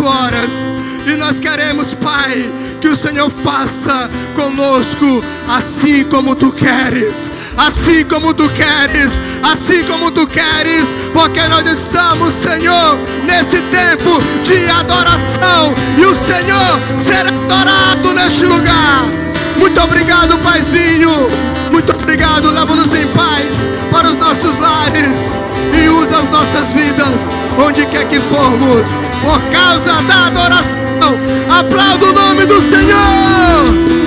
24 horas. E nós queremos, Pai, que o Senhor faça conosco assim como tu queres, assim como tu queres, assim como tu queres, porque nós estamos, Senhor, nesse tempo de adoração e o Senhor será adorado neste lugar. Muito obrigado, Paizinho. Muito obrigado. Leva-nos em paz para os nossos lares. E usa as nossas vidas onde quer que formos, por causa da adoração. Aplauda o nome do Senhor.